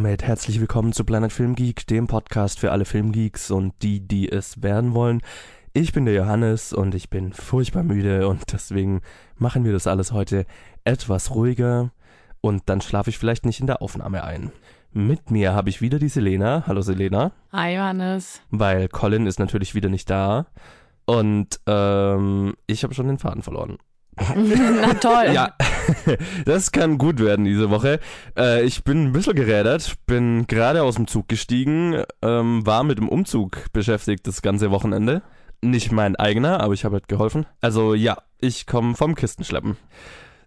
Damit herzlich willkommen zu Planet Film Geek, dem Podcast für alle Filmgeeks und die, die es werden wollen. Ich bin der Johannes und ich bin furchtbar müde und deswegen machen wir das alles heute etwas ruhiger und dann schlafe ich vielleicht nicht in der Aufnahme ein. Mit mir habe ich wieder die Selena. Hallo Selena. Hi Johannes. Weil Colin ist natürlich wieder nicht da und ähm, ich habe schon den Faden verloren. Na toll. Ja, das kann gut werden diese Woche. Äh, ich bin ein bisschen gerädert, bin gerade aus dem Zug gestiegen, ähm, war mit dem Umzug beschäftigt das ganze Wochenende. Nicht mein eigener, aber ich habe halt geholfen. Also ja, ich komme vom Kistenschleppen.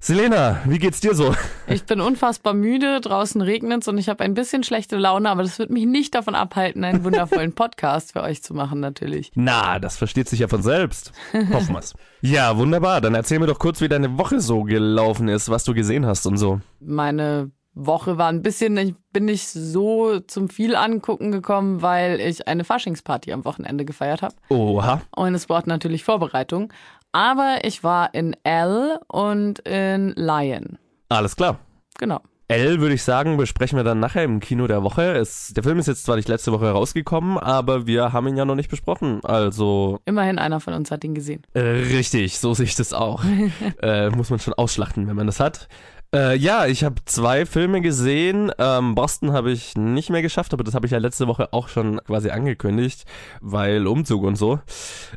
Selena, wie geht's dir so? Ich bin unfassbar müde, draußen regnet's und ich habe ein bisschen schlechte Laune, aber das wird mich nicht davon abhalten, einen wundervollen Podcast für euch zu machen, natürlich. Na, das versteht sich ja von selbst. Hoffen wir's. Ja, wunderbar. Dann erzähl mir doch kurz, wie deine Woche so gelaufen ist, was du gesehen hast und so. Meine Woche war ein bisschen, ich bin nicht so zum viel angucken gekommen, weil ich eine Faschingsparty am Wochenende gefeiert habe. Oha. Und es braucht natürlich Vorbereitung. Aber ich war in L und in Lion. Alles klar. Genau. L würde ich sagen, besprechen wir dann nachher im Kino der Woche. Es, der Film ist jetzt zwar nicht letzte Woche rausgekommen, aber wir haben ihn ja noch nicht besprochen. Also. Immerhin einer von uns hat ihn gesehen. Äh, richtig, so sehe ich das auch. äh, muss man schon ausschlachten, wenn man das hat. Äh, ja, ich habe zwei Filme gesehen. Ähm, Boston habe ich nicht mehr geschafft, aber das habe ich ja letzte Woche auch schon quasi angekündigt, weil Umzug und so.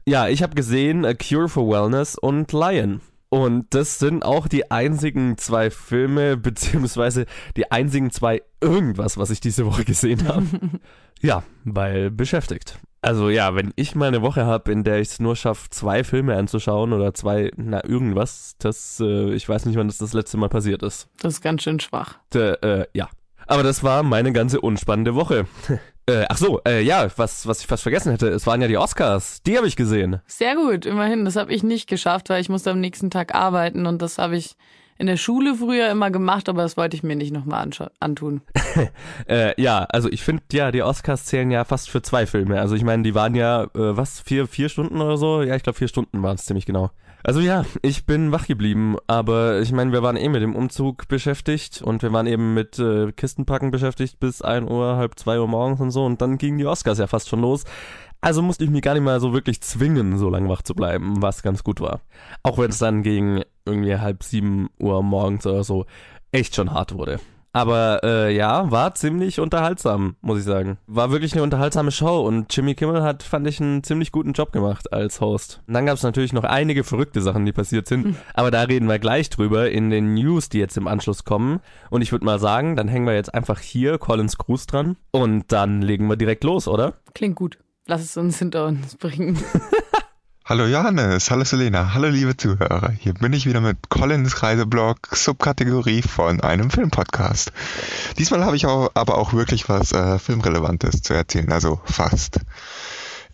Ja, ich habe gesehen A Cure for Wellness und Lion. Und das sind auch die einzigen zwei Filme, beziehungsweise die einzigen zwei irgendwas, was ich diese Woche gesehen habe. ja, weil beschäftigt. Also ja, wenn ich mal eine Woche habe, in der ich es nur schaffe, zwei Filme anzuschauen oder zwei, na irgendwas, das, äh, ich weiß nicht, wann das das letzte Mal passiert ist. Das ist ganz schön schwach. D äh, ja. Aber das war meine ganze unspannende Woche. äh, ach so, äh, ja, was, was ich fast vergessen hätte, es waren ja die Oscars. Die habe ich gesehen. Sehr gut, immerhin. Das habe ich nicht geschafft, weil ich musste am nächsten Tag arbeiten und das habe ich in der Schule früher immer gemacht, aber das wollte ich mir nicht nochmal antun. äh, ja, also ich finde ja, die Oscars zählen ja fast für zwei Filme. Also ich meine, die waren ja, äh, was, vier, vier Stunden oder so? Ja, ich glaube vier Stunden waren es ziemlich genau. Also ja, ich bin wach geblieben, aber ich meine, wir waren eh mit dem Umzug beschäftigt und wir waren eben mit äh, Kistenpacken beschäftigt bis ein Uhr, halb zwei Uhr morgens und so und dann gingen die Oscars ja fast schon los. Also musste ich mich gar nicht mal so wirklich zwingen, so lange wach zu bleiben, was ganz gut war. Auch wenn es dann gegen irgendwie halb sieben Uhr morgens oder so echt schon hart wurde. Aber äh, ja, war ziemlich unterhaltsam, muss ich sagen. War wirklich eine unterhaltsame Show und Jimmy Kimmel hat, fand ich, einen ziemlich guten Job gemacht als Host. Und dann gab es natürlich noch einige verrückte Sachen, die passiert sind, hm. aber da reden wir gleich drüber in den News, die jetzt im Anschluss kommen. Und ich würde mal sagen, dann hängen wir jetzt einfach hier Collins Gruß dran und dann legen wir direkt los, oder? Klingt gut. Lass es uns hinter uns bringen. Hallo Johannes, hallo Selena, hallo liebe Zuhörer. Hier bin ich wieder mit Collins Reiseblog, Subkategorie von einem Filmpodcast. Diesmal habe ich aber auch wirklich was äh, Filmrelevantes zu erzählen, also fast.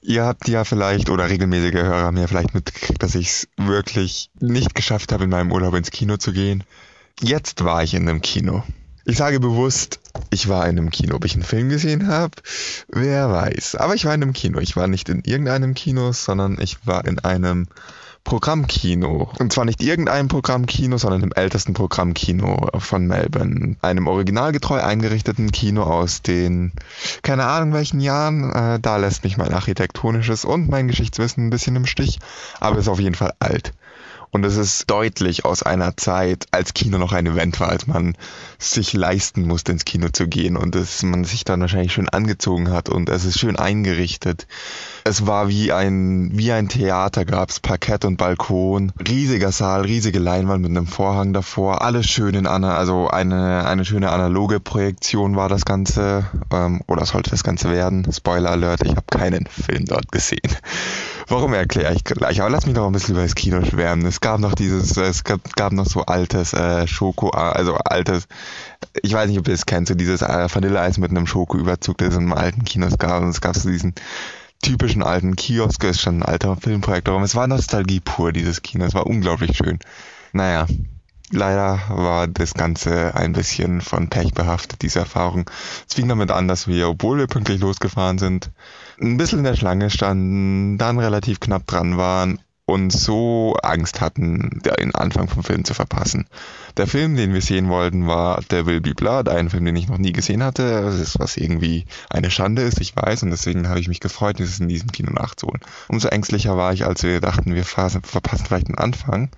Ihr habt ja vielleicht, oder regelmäßige Hörer haben ja vielleicht mitgekriegt, dass ich es wirklich nicht geschafft habe, in meinem Urlaub ins Kino zu gehen. Jetzt war ich in einem Kino. Ich sage bewusst, ich war in einem Kino. Ob ich einen Film gesehen habe, wer weiß. Aber ich war in einem Kino. Ich war nicht in irgendeinem Kino, sondern ich war in einem Programmkino. Und zwar nicht irgendeinem Programmkino, sondern im ältesten Programmkino von Melbourne. Einem originalgetreu eingerichteten Kino aus den, keine Ahnung welchen Jahren. Äh, da lässt mich mein architektonisches und mein Geschichtswissen ein bisschen im Stich. Aber ist auf jeden Fall alt. Und es ist deutlich aus einer Zeit, als Kino noch ein Event war, als man sich leisten musste, ins Kino zu gehen und dass man sich dann wahrscheinlich schön angezogen hat und es ist schön eingerichtet. Es war wie ein, wie ein Theater, gab's Parkett und Balkon, riesiger Saal, riesige Leinwand mit einem Vorhang davor, alles schön in einer, also eine, eine schöne analoge Projektion war das Ganze, ähm, oder sollte das Ganze werden. Spoiler Alert, ich habe keinen Film dort gesehen. Warum erkläre ich gleich? Aber lass mich noch ein bisschen über das Kino schwärmen. Es gab noch dieses, es gab, gab noch so altes äh, Schoko, also altes, ich weiß nicht, ob ihr es kennt, so dieses äh, Vanilleeis mit einem Schokoüberzug, das es in einem alten Kinos gab. Und es gab so diesen typischen alten Kiosk, ist schon ein alter Filmprojekt, aber es war Nostalgie pur, dieses Kino. Es war unglaublich schön. Naja, leider war das Ganze ein bisschen von Pech behaftet, diese Erfahrung. Es fing damit an, dass wir, obwohl wir pünktlich losgefahren sind, ein bisschen in der Schlange standen, dann relativ knapp dran waren und so Angst hatten, den Anfang vom Film zu verpassen. Der Film, den wir sehen wollten, war Der Will Be Blood, ein Film, den ich noch nie gesehen hatte. Das ist, was irgendwie eine Schande ist, ich weiß, und deswegen habe ich mich gefreut, dieses in diesem Kino nachzuholen. Umso ängstlicher war ich, als wir dachten, wir verpassen vielleicht den Anfang.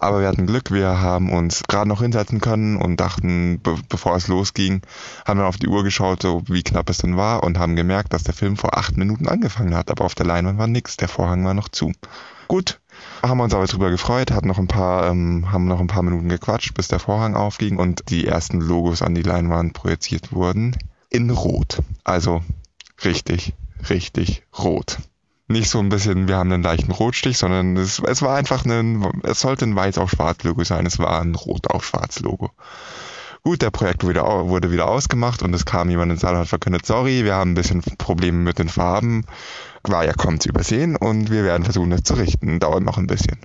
Aber wir hatten Glück, wir haben uns gerade noch hinsetzen können und dachten, be bevor es losging, haben wir auf die Uhr geschaut, so wie knapp es denn war und haben gemerkt, dass der Film vor acht Minuten angefangen hat, aber auf der Leinwand war nichts, der Vorhang war noch zu. Gut, haben wir uns aber drüber gefreut, hatten noch ein paar, ähm, haben noch ein paar Minuten gequatscht, bis der Vorhang aufging und die ersten Logos an die Leinwand projiziert wurden. In Rot. Also richtig, richtig rot nicht so ein bisschen, wir haben einen leichten Rotstich, sondern es, es war einfach ein, es sollte ein Weiß auf Schwarz Logo sein, es war ein Rot auf Schwarz Logo. Gut, der Projekt wurde, wurde wieder ausgemacht und es kam jemand ins Saal und hat verkündet, sorry, wir haben ein bisschen Probleme mit den Farben. War ja kaum zu übersehen und wir werden versuchen, das zu richten. Dauert noch ein bisschen.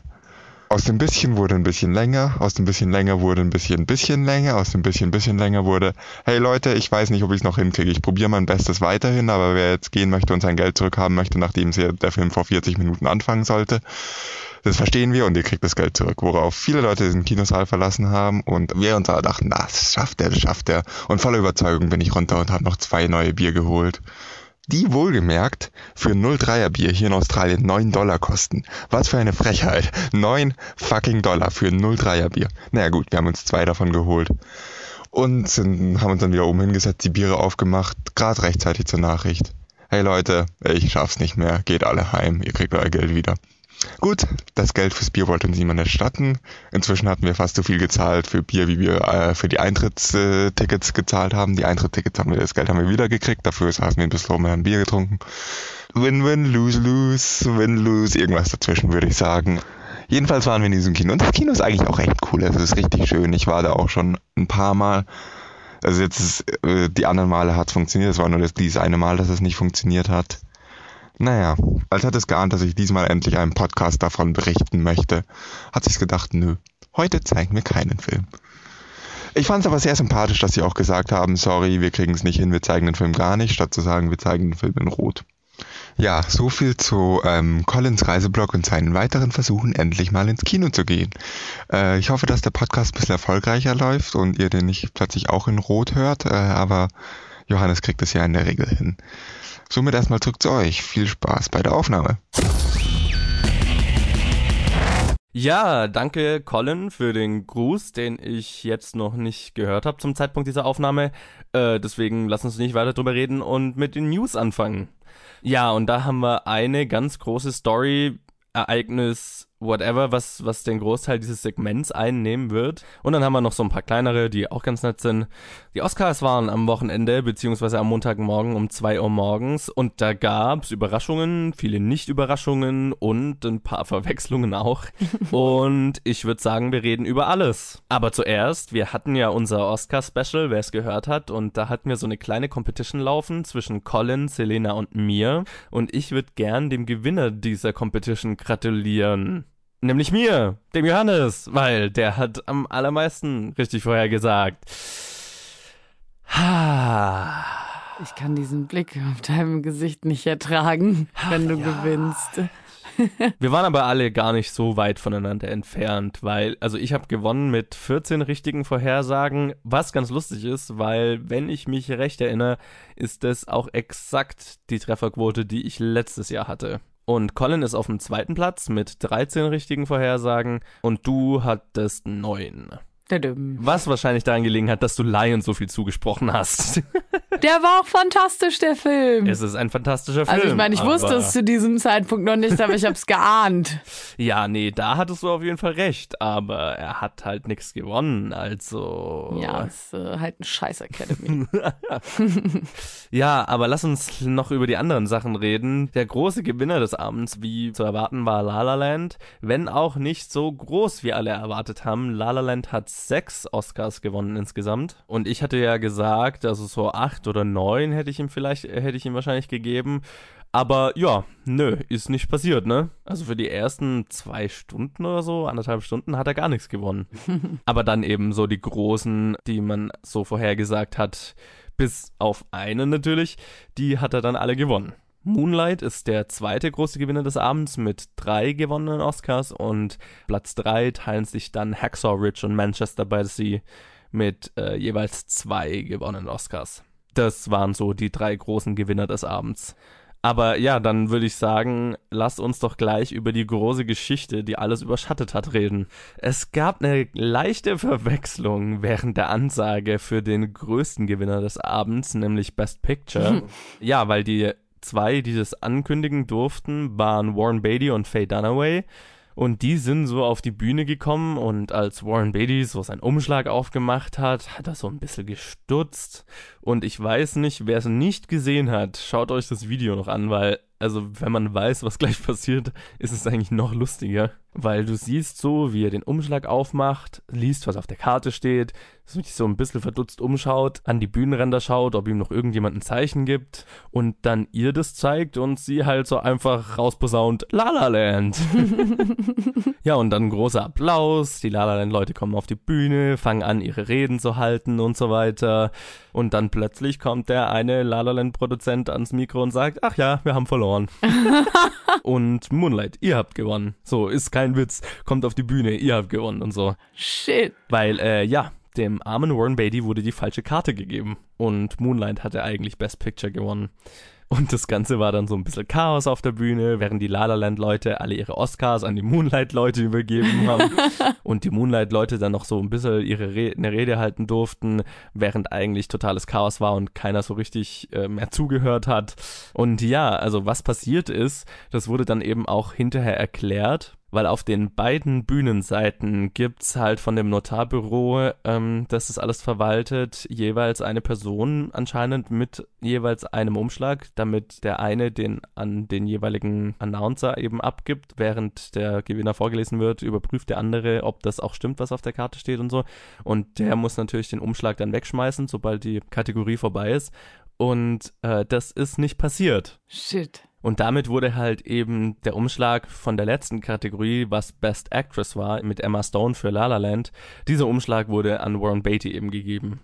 Aus dem bisschen wurde ein bisschen länger, aus dem bisschen länger wurde ein bisschen bisschen länger, aus dem bisschen bisschen länger wurde, hey Leute, ich weiß nicht, ob ich es noch hinkriege. Ich probiere mein Bestes weiterhin, aber wer jetzt gehen möchte und sein Geld zurückhaben möchte, nachdem der Film vor 40 Minuten anfangen sollte, das verstehen wir und ihr kriegt das Geld zurück. Worauf viele Leute diesen Kinosaal verlassen haben und wir uns alle dachten, das schafft er, das schafft er. Und voller Überzeugung bin ich runter und habe noch zwei neue Bier geholt die wohlgemerkt für 0,3er Bier hier in Australien 9 Dollar kosten. Was für eine Frechheit. 9 fucking Dollar für 0,3er Bier. Naja gut, wir haben uns zwei davon geholt. Und sind, haben uns dann wieder oben hingesetzt, die Biere aufgemacht, gerade rechtzeitig zur Nachricht. Hey Leute, ich schaff's nicht mehr, geht alle heim, ihr kriegt euer Geld wieder. Gut, das Geld fürs Bier wollte uns niemand erstatten. Inzwischen hatten wir fast so viel gezahlt für Bier, wie wir äh, für die Eintrittstickets gezahlt haben. Die Eintrittstickets haben wir, das Geld haben wir wieder gekriegt. Dafür saßen wir ein bisschen rum und haben Bier getrunken. Win-win, lose-lose, win-lose, irgendwas dazwischen würde ich sagen. Jedenfalls waren wir in diesem Kino. Und das Kino ist eigentlich auch echt cool. Es ist richtig schön. Ich war da auch schon ein paar Mal. Also jetzt ist, äh, die anderen Male hat es funktioniert. Es war nur das, dieses eine Mal, dass es nicht funktioniert hat. Naja, als hätte es geahnt, dass ich diesmal endlich einen Podcast davon berichten möchte, hat sich's gedacht, nö, heute zeigen wir keinen Film. Ich fand es aber sehr sympathisch, dass sie auch gesagt haben, sorry, wir kriegen es nicht hin, wir zeigen den Film gar nicht, statt zu sagen, wir zeigen den Film in Rot. Ja, so viel zu ähm, Collins Reiseblog und seinen weiteren Versuchen, endlich mal ins Kino zu gehen. Äh, ich hoffe, dass der Podcast ein bisschen erfolgreicher läuft und ihr den nicht plötzlich auch in Rot hört, äh, aber Johannes kriegt es ja in der Regel hin. Somit erstmal zurück zu euch. Viel Spaß bei der Aufnahme. Ja, danke Colin für den Gruß, den ich jetzt noch nicht gehört habe zum Zeitpunkt dieser Aufnahme. Äh, deswegen lass uns nicht weiter drüber reden und mit den News anfangen. Ja, und da haben wir eine ganz große Story, Ereignis, whatever, was, was den Großteil dieses Segments einnehmen wird. Und dann haben wir noch so ein paar kleinere, die auch ganz nett sind. Die Oscars waren am Wochenende, beziehungsweise am Montagmorgen um zwei Uhr morgens. Und da gab's Überraschungen, viele Nicht-Überraschungen und ein paar Verwechslungen auch. und ich würde sagen, wir reden über alles. Aber zuerst, wir hatten ja unser Oscar-Special, wer es gehört hat. Und da hatten wir so eine kleine Competition laufen zwischen Colin, Selena und mir. Und ich würde gern dem Gewinner dieser Competition gratulieren. Nämlich mir, dem Johannes, weil der hat am allermeisten richtig vorher gesagt. Ha. Ich kann diesen Blick auf deinem Gesicht nicht ertragen, wenn du ja. gewinnst. Wir waren aber alle gar nicht so weit voneinander entfernt, weil, also ich habe gewonnen mit 14 richtigen Vorhersagen, was ganz lustig ist, weil, wenn ich mich recht erinnere, ist das auch exakt die Trefferquote, die ich letztes Jahr hatte. Und Colin ist auf dem zweiten Platz mit 13 richtigen Vorhersagen und du hattest 9. Was wahrscheinlich daran gelegen hat, dass du Lion so viel zugesprochen hast. Der war auch fantastisch, der Film. Es ist ein fantastischer Film. Also ich meine, ich wusste es zu diesem Zeitpunkt noch nicht, aber ich habe es geahnt. Ja, nee, da hattest du auf jeden Fall recht, aber er hat halt nichts gewonnen, also. Ja, ist äh, halt ein scheiß Academy. ja, aber lass uns noch über die anderen Sachen reden. Der große Gewinner des Abends, wie zu erwarten war La La Land, wenn auch nicht so groß, wie alle erwartet haben. La La Land hat sechs Oscars gewonnen insgesamt. Und ich hatte ja gesagt, also so acht oder neun hätte ich ihm vielleicht, hätte ich ihm wahrscheinlich gegeben. Aber ja, nö, ist nicht passiert, ne? Also für die ersten zwei Stunden oder so, anderthalb Stunden, hat er gar nichts gewonnen. Aber dann eben so die großen, die man so vorhergesagt hat, bis auf eine natürlich, die hat er dann alle gewonnen. Moonlight ist der zweite große Gewinner des Abends mit drei gewonnenen Oscars und Platz drei teilen sich dann Hacksaw Ridge und Manchester by the Sea mit äh, jeweils zwei gewonnenen Oscars. Das waren so die drei großen Gewinner des Abends. Aber ja, dann würde ich sagen, lass uns doch gleich über die große Geschichte, die alles überschattet hat, reden. Es gab eine leichte Verwechslung während der Ansage für den größten Gewinner des Abends, nämlich Best Picture. ja, weil die zwei, die das ankündigen durften, waren Warren Beatty und Faye Dunaway. Und die sind so auf die Bühne gekommen und als Warren Beatty so seinen Umschlag aufgemacht hat, hat er so ein bisschen gestutzt. Und ich weiß nicht, wer es nicht gesehen hat, schaut euch das Video noch an, weil, also wenn man weiß, was gleich passiert, ist es eigentlich noch lustiger. Weil du siehst so, wie er den Umschlag aufmacht, liest, was auf der Karte steht, sich so ein bisschen verdutzt umschaut, an die Bühnenränder schaut, ob ihm noch irgendjemand ein Zeichen gibt und dann ihr das zeigt und sie halt so einfach rausposaunt La La Land. ja, und dann großer Applaus, die La La Land Leute kommen auf die Bühne, fangen an ihre Reden zu halten und so weiter und dann plötzlich kommt der eine La La Land Produzent ans Mikro und sagt, ach ja, wir haben verloren. und Moonlight, ihr habt gewonnen. So, ist kein Witz, kommt auf die Bühne, ihr habt gewonnen und so. Shit. Weil, äh, ja, dem armen Warren Beatty wurde die falsche Karte gegeben und Moonlight hatte eigentlich Best Picture gewonnen. Und das Ganze war dann so ein bisschen Chaos auf der Bühne, während die La La Land Leute alle ihre Oscars an die Moonlight Leute übergeben haben und die Moonlight Leute dann noch so ein bisschen ihre Re eine Rede halten durften, während eigentlich totales Chaos war und keiner so richtig äh, mehr zugehört hat. Und ja, also was passiert ist, das wurde dann eben auch hinterher erklärt weil auf den beiden Bühnenseiten gibt's halt von dem Notarbüro, ähm, das es alles verwaltet, jeweils eine Person anscheinend mit jeweils einem Umschlag, damit der eine den an den jeweiligen Announcer eben abgibt, während der Gewinner vorgelesen wird, überprüft der andere, ob das auch stimmt, was auf der Karte steht und so. Und der muss natürlich den Umschlag dann wegschmeißen, sobald die Kategorie vorbei ist. Und äh, das ist nicht passiert. Shit. Und damit wurde halt eben der Umschlag von der letzten Kategorie, was Best Actress war, mit Emma Stone für La La Land, dieser Umschlag wurde an Warren Beatty eben gegeben.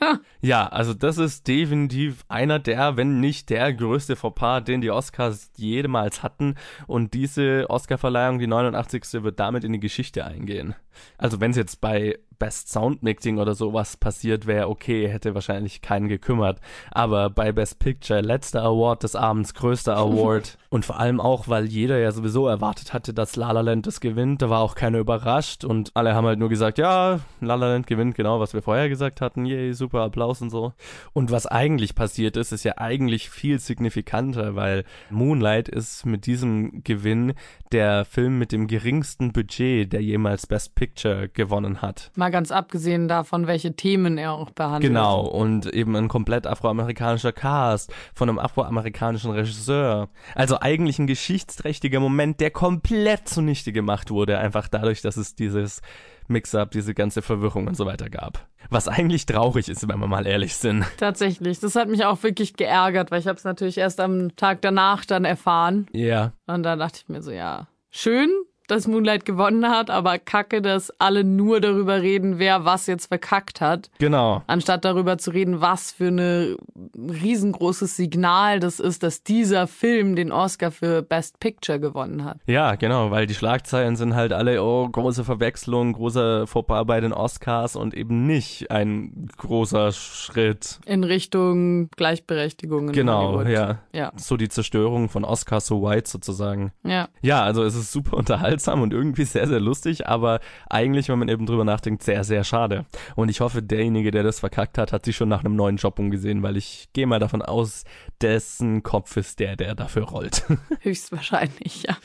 ja, also das ist definitiv einer der, wenn nicht der größte Fauxpas, den die Oscars jemals hatten. Und diese Oscarverleihung, die 89. wird damit in die Geschichte eingehen. Also wenn es jetzt bei Best Sound Mixing oder sowas passiert wäre, okay, hätte wahrscheinlich keinen gekümmert. Aber bei Best Picture, letzter Award des Abends, größter Award. und vor allem auch, weil jeder ja sowieso erwartet hatte, dass La La Land das gewinnt. Da war auch keiner überrascht und alle haben halt nur gesagt, ja, La La Land gewinnt, genau, was wir vorher gesagt hatten. Yay, super Applaus und so. Und was eigentlich passiert ist, ist ja eigentlich viel signifikanter, weil Moonlight ist mit diesem Gewinn der Film mit dem geringsten Budget, der jemals Best Picture gewonnen hat. Mal ganz abgesehen davon, welche Themen er auch behandelt. Genau, und eben ein komplett afroamerikanischer Cast von einem afroamerikanischen Regisseur. Also eigentlich ein geschichtsträchtiger Moment, der komplett zunichte gemacht wurde, einfach dadurch, dass es dieses Mix-up, diese ganze Verwirrung und so weiter gab. Was eigentlich traurig ist, wenn wir mal ehrlich sind. Tatsächlich. Das hat mich auch wirklich geärgert, weil ich habe es natürlich erst am Tag danach dann erfahren. Ja. Yeah. Und da dachte ich mir so, ja, schön, dass Moonlight gewonnen hat, aber kacke, dass alle nur darüber reden, wer was jetzt verkackt hat. Genau. Anstatt darüber zu reden, was für ein riesengroßes Signal das ist, dass dieser Film den Oscar für Best Picture gewonnen hat. Ja, genau, weil die Schlagzeilen sind halt alle, oh, große Verwechslung, großer Fauxpas bei den Oscars und eben nicht ein großer Schritt. In Richtung Gleichberechtigung. Genau, Hollywood. ja. Ja. So die Zerstörung von Oscar so white sozusagen. Ja. Ja, also es ist super unterhaltsam unterhaltsam und irgendwie sehr, sehr lustig, aber eigentlich, wenn man eben drüber nachdenkt, sehr, sehr schade. Und ich hoffe, derjenige, der das verkackt hat, hat sich schon nach einem neuen Job umgesehen, weil ich gehe mal davon aus, dessen Kopf ist der, der dafür rollt. Höchstwahrscheinlich, ja.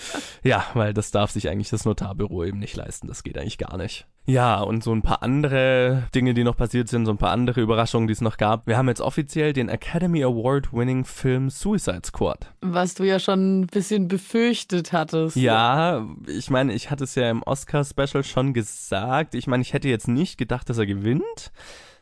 Ja, weil das darf sich eigentlich das Notarbüro eben nicht leisten. Das geht eigentlich gar nicht. Ja, und so ein paar andere Dinge, die noch passiert sind, so ein paar andere Überraschungen, die es noch gab. Wir haben jetzt offiziell den Academy Award Winning Film Suicide Squad. Was du ja schon ein bisschen befürchtet hattest. Ja, ich meine, ich hatte es ja im Oscar-Special schon gesagt. Ich meine, ich hätte jetzt nicht gedacht, dass er gewinnt.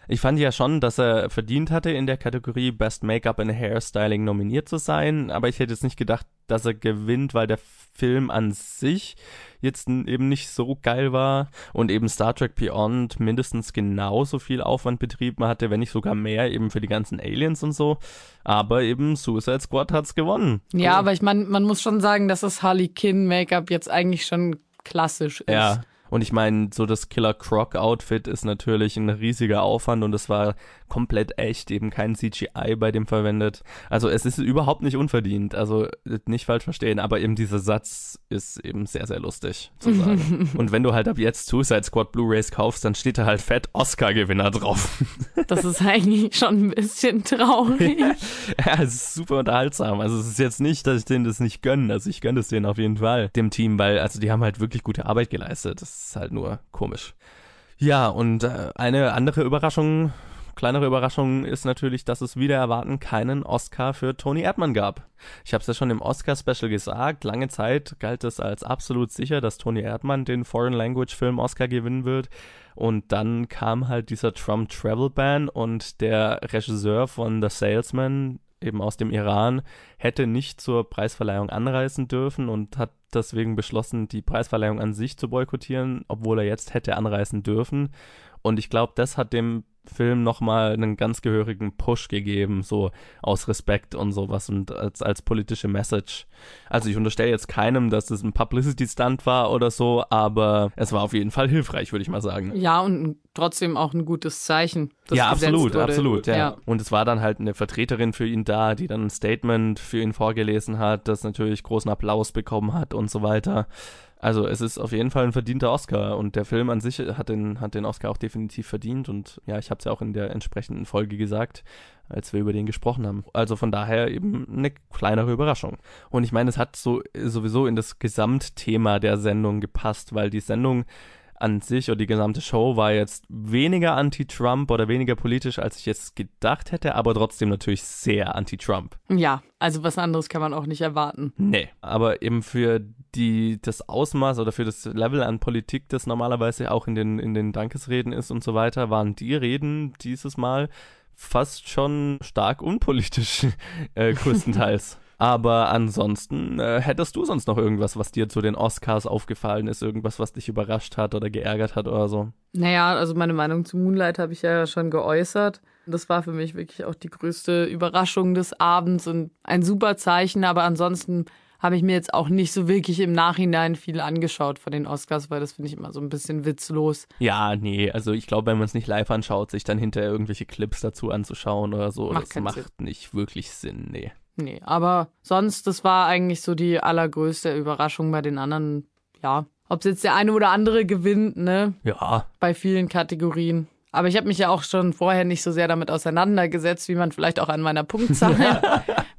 Ich fand ja schon, dass er verdient hatte, in der Kategorie Best Make-up and Hairstyling nominiert zu sein, aber ich hätte jetzt nicht gedacht, dass er gewinnt, weil der Film an sich jetzt eben nicht so geil war und eben Star Trek Beyond mindestens genauso viel Aufwand betrieben hatte, wenn nicht sogar mehr, eben für die ganzen Aliens und so. Aber eben Suicide Squad hat's gewonnen. Ja, cool. aber ich meine, man muss schon sagen, dass das Harley Quinn Make-up jetzt eigentlich schon klassisch ist. Ja, und ich meine, so das Killer Croc Outfit ist natürlich ein riesiger Aufwand und es war komplett echt, eben kein CGI bei dem verwendet. Also es ist überhaupt nicht unverdient, also nicht falsch verstehen, aber eben dieser Satz ist eben sehr, sehr lustig zu sagen. und wenn du halt ab jetzt Suicide Squad Blu-rays kaufst, dann steht da halt fett Oscar-Gewinner drauf. das ist eigentlich schon ein bisschen traurig. ja, es ist super unterhaltsam. Also es ist jetzt nicht, dass ich denen das nicht gönne. Also ich gönne es denen auf jeden Fall, dem Team, weil also die haben halt wirklich gute Arbeit geleistet. Das ist halt nur komisch. Ja, und äh, eine andere Überraschung kleinere Überraschung ist natürlich, dass es wieder erwarten keinen Oscar für Tony Erdmann gab. Ich habe es ja schon im Oscar-Special gesagt, lange Zeit galt es als absolut sicher, dass Tony Erdmann den Foreign Language Film Oscar gewinnen wird. Und dann kam halt dieser Trump Travel Ban und der Regisseur von The Salesman, eben aus dem Iran, hätte nicht zur Preisverleihung anreisen dürfen und hat deswegen beschlossen, die Preisverleihung an sich zu boykottieren, obwohl er jetzt hätte anreisen dürfen. Und ich glaube, das hat dem Film nochmal einen ganz gehörigen Push gegeben, so aus Respekt und sowas und als, als politische Message. Also ich unterstelle jetzt keinem, dass es ein Publicity-Stunt war oder so, aber es war auf jeden Fall hilfreich, würde ich mal sagen. Ja, und trotzdem auch ein gutes Zeichen. ja, absolut, wurde. absolut, ja. ja. Und es war dann halt eine Vertreterin für ihn da, die dann ein Statement für ihn vorgelesen hat, das natürlich großen Applaus bekommen hat und so weiter. Also es ist auf jeden Fall ein verdienter Oscar und der Film an sich hat den, hat den Oscar auch definitiv verdient und ja, ich habe es ja auch in der entsprechenden Folge gesagt, als wir über den gesprochen haben. Also von daher eben eine kleinere Überraschung. Und ich meine, es hat so sowieso in das Gesamtthema der Sendung gepasst, weil die Sendung an sich oder die gesamte Show war jetzt weniger anti-Trump oder weniger politisch, als ich jetzt gedacht hätte, aber trotzdem natürlich sehr anti-Trump. Ja, also was anderes kann man auch nicht erwarten. Nee, aber eben für die, das Ausmaß oder für das Level an Politik, das normalerweise auch in den, in den Dankesreden ist und so weiter, waren die Reden dieses Mal fast schon stark unpolitisch, äh, größtenteils. Aber ansonsten, äh, hättest du sonst noch irgendwas, was dir zu den Oscars aufgefallen ist? Irgendwas, was dich überrascht hat oder geärgert hat oder so? Naja, also meine Meinung zu Moonlight habe ich ja schon geäußert. Das war für mich wirklich auch die größte Überraschung des Abends und ein super Zeichen. Aber ansonsten habe ich mir jetzt auch nicht so wirklich im Nachhinein viel angeschaut von den Oscars, weil das finde ich immer so ein bisschen witzlos. Ja, nee, also ich glaube, wenn man es nicht live anschaut, sich dann hinterher irgendwelche Clips dazu anzuschauen oder so, macht das macht Sinn. nicht wirklich Sinn, nee. Nee, aber sonst, das war eigentlich so die allergrößte Überraschung bei den anderen. Ja, ob es jetzt der eine oder andere gewinnt, ne? Ja. Bei vielen Kategorien. Aber ich habe mich ja auch schon vorher nicht so sehr damit auseinandergesetzt, wie man vielleicht auch an meiner Punktzahl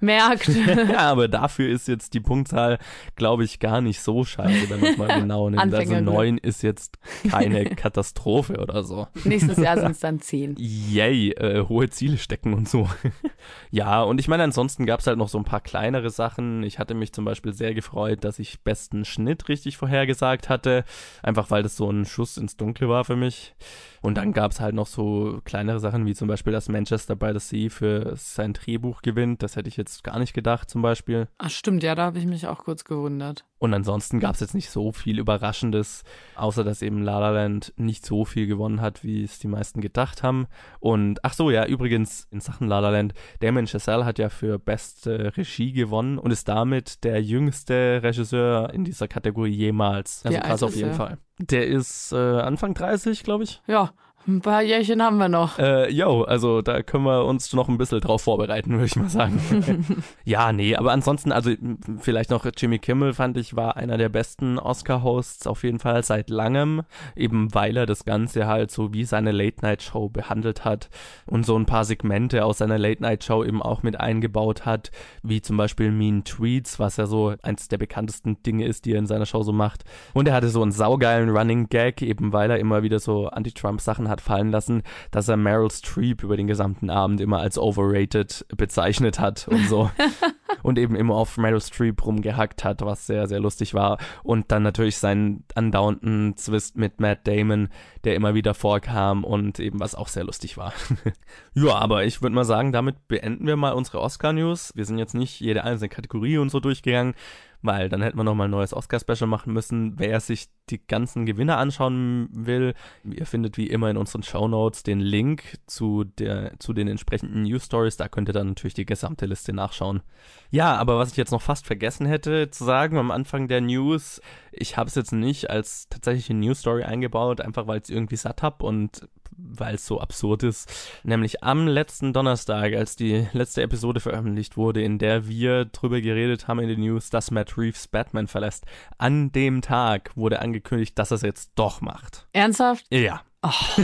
merkt. ja, aber dafür ist jetzt die Punktzahl, glaube ich, gar nicht so scheiße, wenn man es mal genau nimmt. also neun ist jetzt keine Katastrophe oder so. Nächstes Jahr sind es dann zehn. Yay, äh, hohe Ziele stecken und so. ja, und ich meine, ansonsten gab es halt noch so ein paar kleinere Sachen. Ich hatte mich zum Beispiel sehr gefreut, dass ich besten Schnitt richtig vorhergesagt hatte. Einfach weil das so ein Schuss ins Dunkle war für mich. Und dann gab es halt noch so kleinere Sachen, wie zum Beispiel, dass Manchester by the Sea für sein Drehbuch gewinnt. Das hätte ich jetzt gar nicht gedacht, zum Beispiel. Ach stimmt, ja, da habe ich mich auch kurz gewundert. Und ansonsten gab es jetzt nicht so viel Überraschendes, außer dass eben La La Land nicht so viel gewonnen hat, wie es die meisten gedacht haben. Und ach so, ja, übrigens in Sachen La La Land, Damien Chazelle hat ja für beste Regie gewonnen und ist damit der jüngste Regisseur in dieser Kategorie jemals. Also krass auf jeden Fall. Der ist äh, Anfang 30, glaube ich. Ja, ein paar Jährchen haben wir noch. Äh, yo, also da können wir uns noch ein bisschen drauf vorbereiten, würde ich mal sagen. ja, nee, aber ansonsten, also vielleicht noch Jimmy Kimmel fand ich war einer der besten Oscar-Hosts auf jeden Fall seit langem, eben weil er das Ganze halt so wie seine Late-Night-Show behandelt hat und so ein paar Segmente aus seiner Late-Night-Show eben auch mit eingebaut hat, wie zum Beispiel Mean Tweets, was ja so eins der bekanntesten Dinge ist, die er in seiner Show so macht. Und er hatte so einen saugeilen Running Gag, eben weil er immer wieder so Anti-Trump-Sachen hat hat fallen lassen, dass er Meryl Streep über den gesamten Abend immer als overrated bezeichnet hat und so. und eben immer auf Meryl Streep rumgehackt hat, was sehr, sehr lustig war. Und dann natürlich seinen andauernden Zwist mit Matt Damon, der immer wieder vorkam und eben was auch sehr lustig war. ja, aber ich würde mal sagen, damit beenden wir mal unsere Oscar-News. Wir sind jetzt nicht jede einzelne Kategorie und so durchgegangen weil dann hätten wir nochmal ein neues Oscar-Special machen müssen. Wer sich die ganzen Gewinner anschauen will, ihr findet wie immer in unseren Show Notes den Link zu, der, zu den entsprechenden News Stories. Da könnt ihr dann natürlich die gesamte Liste nachschauen. Ja, aber was ich jetzt noch fast vergessen hätte zu sagen am Anfang der News, ich habe es jetzt nicht als tatsächliche News Story eingebaut, einfach weil ich es irgendwie satt habe und weil es so absurd ist. Nämlich am letzten Donnerstag, als die letzte Episode veröffentlicht wurde, in der wir drüber geredet haben in den News, dass Matt Reeves Batman verlässt. An dem Tag wurde angekündigt, dass er es jetzt doch macht. Ernsthaft? Ja. Oh,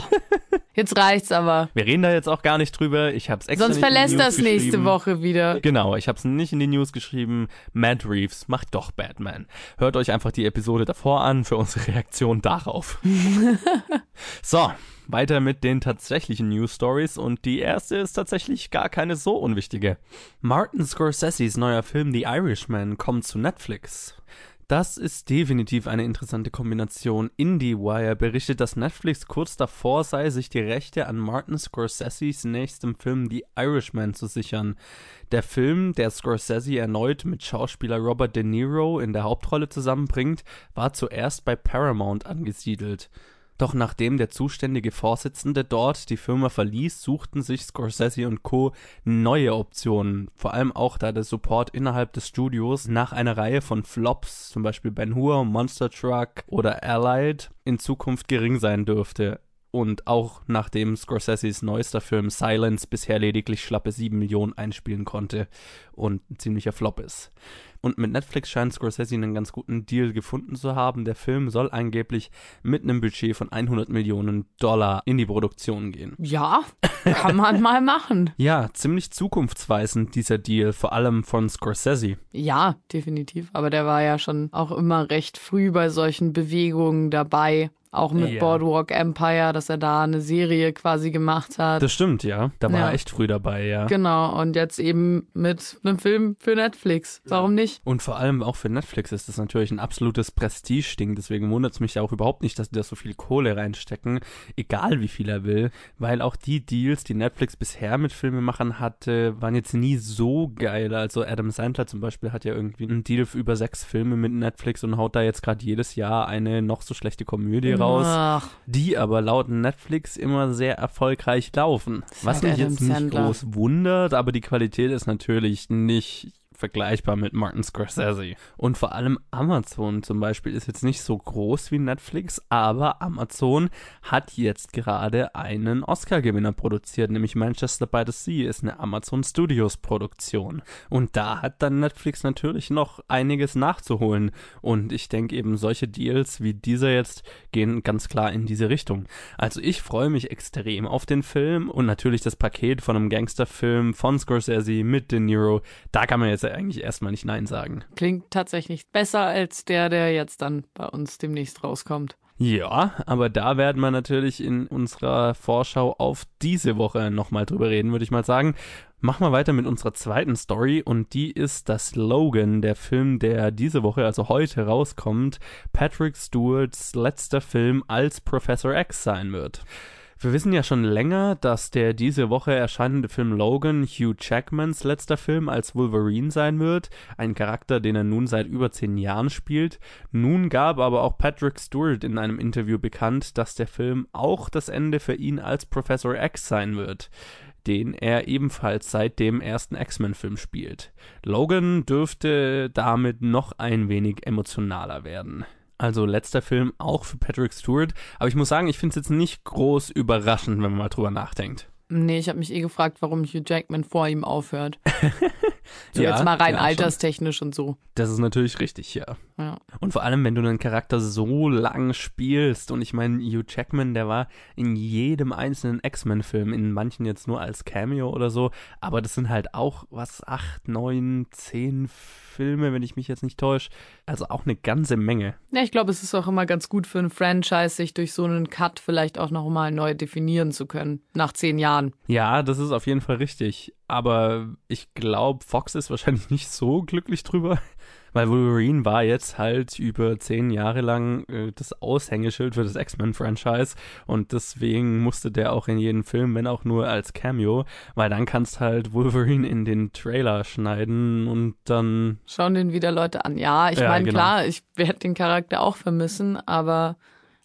jetzt reicht's aber. Wir reden da jetzt auch gar nicht drüber. Ich hab's extra Sonst verlässt das nächste. Woche wieder. Genau, ich hab's nicht in die News geschrieben. Matt Reeves macht doch Batman. Hört euch einfach die Episode davor an für unsere Reaktion darauf. so, weiter mit den tatsächlichen News Stories und die erste ist tatsächlich gar keine so unwichtige. Martin Scorseses neuer Film The Irishman kommt zu Netflix. Das ist definitiv eine interessante Kombination. IndieWire berichtet, dass Netflix kurz davor sei, sich die Rechte an Martin Scorseses nächstem Film The Irishman zu sichern. Der Film, der Scorsese erneut mit Schauspieler Robert De Niro in der Hauptrolle zusammenbringt, war zuerst bei Paramount angesiedelt. Doch nachdem der zuständige Vorsitzende dort die Firma verließ, suchten sich Scorsese und Co. neue Optionen. Vor allem auch, da der Support innerhalb des Studios nach einer Reihe von Flops, zum Beispiel Ben Hur, Monster Truck oder Allied, in Zukunft gering sein dürfte. Und auch nachdem Scorseses neuester Film Silence bisher lediglich schlappe 7 Millionen einspielen konnte und ein ziemlicher Flop ist. Und mit Netflix scheint Scorsese einen ganz guten Deal gefunden zu haben. Der Film soll angeblich mit einem Budget von 100 Millionen Dollar in die Produktion gehen. Ja, kann man mal machen. Ja, ziemlich zukunftsweisend dieser Deal, vor allem von Scorsese. Ja, definitiv. Aber der war ja schon auch immer recht früh bei solchen Bewegungen dabei. Auch mit Ja. Boardwalk Empire, dass er da eine Serie quasi gemacht hat. Das stimmt, ja. Da war Ja. er echt früh dabei, ja. Genau, und jetzt eben mit einem Film für Netflix. Warum nicht? Und vor allem auch für Netflix ist das natürlich ein absolutes Prestige-Ding. Deswegen wundert es mich auch überhaupt nicht, dass die da so viel Kohle reinstecken, egal wie viel er will. Weil auch die Deals, die Netflix bisher mit Filmemachern hatte, waren jetzt nie so geil. Also Adam Sandler zum Beispiel hat ja irgendwie einen Deal für über sechs Filme mit Netflix und haut da jetzt gerade jedes Jahr eine noch so schlechte Komödie raus, Ach, die aber laut Netflix immer sehr erfolgreich laufen. Was mich jetzt nicht groß wundert, aber die Qualität ist natürlich nicht vergleichbar mit Martin Scorsese. Und vor allem Amazon zum Beispiel ist jetzt nicht so groß wie Netflix, aber Amazon hat jetzt gerade einen Oscar-Gewinner produziert, nämlich Manchester by the Sea ist eine Amazon Studios Produktion. Und da hat dann Netflix natürlich noch einiges nachzuholen. Und ich denke eben, solche Deals wie dieser jetzt gehen ganz klar in diese Richtung. Also ich freue mich extrem auf den Film und natürlich das Paket von einem Gangsterfilm von Scorsese mit De Niro. Da kann man jetzt eigentlich erstmal nicht Nein sagen. klingt tatsächlich besser als der, der jetzt dann bei uns demnächst rauskommt. Ja, aber da werden wir natürlich in unserer Vorschau auf diese Woche nochmal drüber reden, würde ich mal sagen. Machen wir weiter mit unserer zweiten Story und die ist das Logan, der Film, der diese Woche, also heute rauskommt, Patrick Stewarts letzter Film als Professor X sein wird. Wir wissen ja schon länger, dass der diese Woche erscheinende Film Logan Hugh Jackmans letzter Film als Wolverine sein wird, ein Charakter, den er nun seit über zehn Jahren spielt. Nun gab aber auch Patrick Stewart in einem Interview bekannt, dass der Film auch das Ende für ihn als Professor X sein wird den er ebenfalls seit dem ersten X-Men-Film spielt. Logan dürfte damit noch ein wenig emotionaler werden. Also letzter Film auch für Patrick Stewart. Aber ich muss sagen, ich finde es jetzt nicht groß überraschend, wenn man mal drüber nachdenkt. Nee, ich habe mich eh gefragt, warum Hugh Jackman vor ihm aufhört. So Ja, jetzt mal rein ja, schon. alterstechnisch und so. Das ist natürlich richtig, ja. Ja. Und vor allem, wenn du einen Charakter so lang spielst, und ich meine, Hugh Jackman, der war in jedem einzelnen X-Men-Film, in manchen jetzt nur als Cameo oder so, aber das sind halt auch, was, acht, neun, zehn Filme, wenn ich mich jetzt nicht täusche. Also auch eine ganze Menge. Ja, ich glaube, es ist auch immer ganz gut für ein Franchise, sich durch so einen Cut vielleicht auch nochmal neu definieren zu können. Nach zehn Jahren. Ja, das ist auf jeden Fall richtig. Aber ich glaube, Fox ist wahrscheinlich nicht so glücklich drüber. Weil Wolverine war jetzt halt über zehn Jahre lang äh, das Aushängeschild für das X-Men-Franchise und deswegen musste der auch in jeden Film, wenn auch nur als Cameo, weil dann kannst halt Wolverine in den Trailer schneiden und dann Schauen den wieder Leute an. Ja, ich Ja, meine, genau. klar, ich werde den Charakter auch vermissen, aber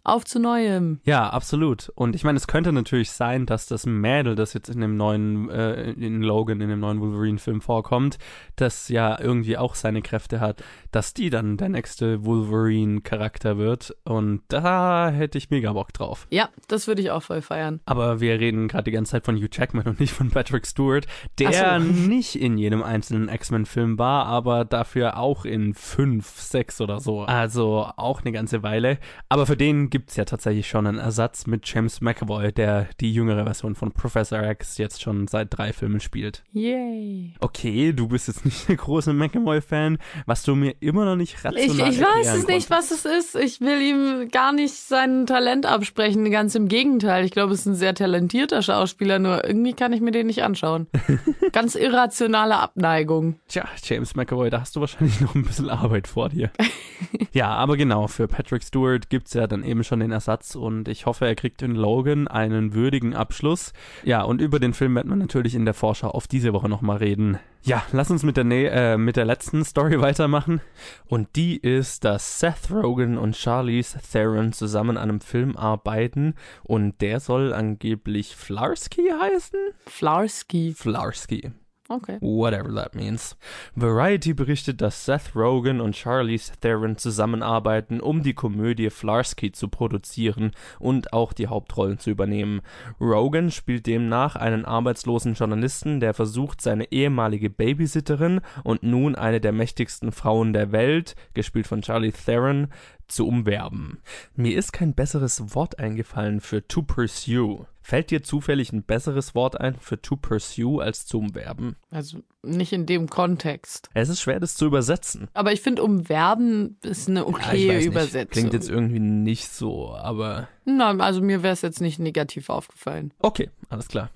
auf zu Neuem. Ja, absolut. Und ich meine, es könnte natürlich sein, dass das Mädel, das jetzt in dem neuen, äh, in Logan, in dem neuen Wolverine-Film vorkommt, das ja irgendwie auch seine Kräfte hat, dass die dann der nächste Wolverine-Charakter wird. Und da hätte ich mega Bock drauf. Ja, das würde ich auch voll feiern. Aber wir reden gerade die ganze Zeit von Hugh Jackman und nicht von Patrick Stewart, der so. nicht in jedem einzelnen X-Men-Film war, aber dafür auch in fünf, sechs oder so. Also auch eine ganze Weile. Aber für den gibt's ja tatsächlich schon einen Ersatz mit James McAvoy, der die jüngere Version von Professor X jetzt schon seit drei Filmen spielt. Yay. Okay, du bist jetzt nicht der große McAvoy-Fan, was du mir immer noch nicht rational Ich, ich weiß es nicht, konntest. was es ist. Ich will ihm gar nicht sein Talent absprechen. Ganz im Gegenteil. Ich glaube, es ist ein sehr talentierter Schauspieler, nur irgendwie kann ich mir den nicht anschauen. Ganz irrationale Abneigung. Tja, James McAvoy, da hast du wahrscheinlich noch ein bisschen Arbeit vor dir. ja, aber genau, für Patrick Stewart gibt's ja dann eben schon den Ersatz und ich hoffe, er kriegt in Logan einen würdigen Abschluss. Ja, und über den Film wird man natürlich in der Vorschau auf diese Woche nochmal reden. Ja, lass uns mit der, Nä- äh, mit der letzten Story weitermachen. Und die ist, dass Seth Rogen und Charlize Theron zusammen an einem Film arbeiten und der soll angeblich Flarsky heißen? Flarsky. Flarsky. Okay. Whatever that means. Variety berichtet, dass Seth Rogen und Charlize Theron zusammenarbeiten, um die Komödie Flarsky zu produzieren und auch die Hauptrollen zu übernehmen. Rogen spielt demnach einen arbeitslosen Journalisten, der versucht, seine ehemalige Babysitterin und nun eine der mächtigsten Frauen der Welt, gespielt von Charlize Theron, zu umwerben. Mir ist kein besseres Wort eingefallen für to pursue. Fällt dir zufällig ein besseres Wort ein für to pursue als zu umwerben? Also nicht in dem Kontext. Es ist schwer, das zu übersetzen. Aber ich finde, umwerben ist eine Ja, okay nicht. Übersetzung. Klingt jetzt irgendwie nicht so, aber Nein, also mir wäre es jetzt nicht negativ aufgefallen. okay, alles klar.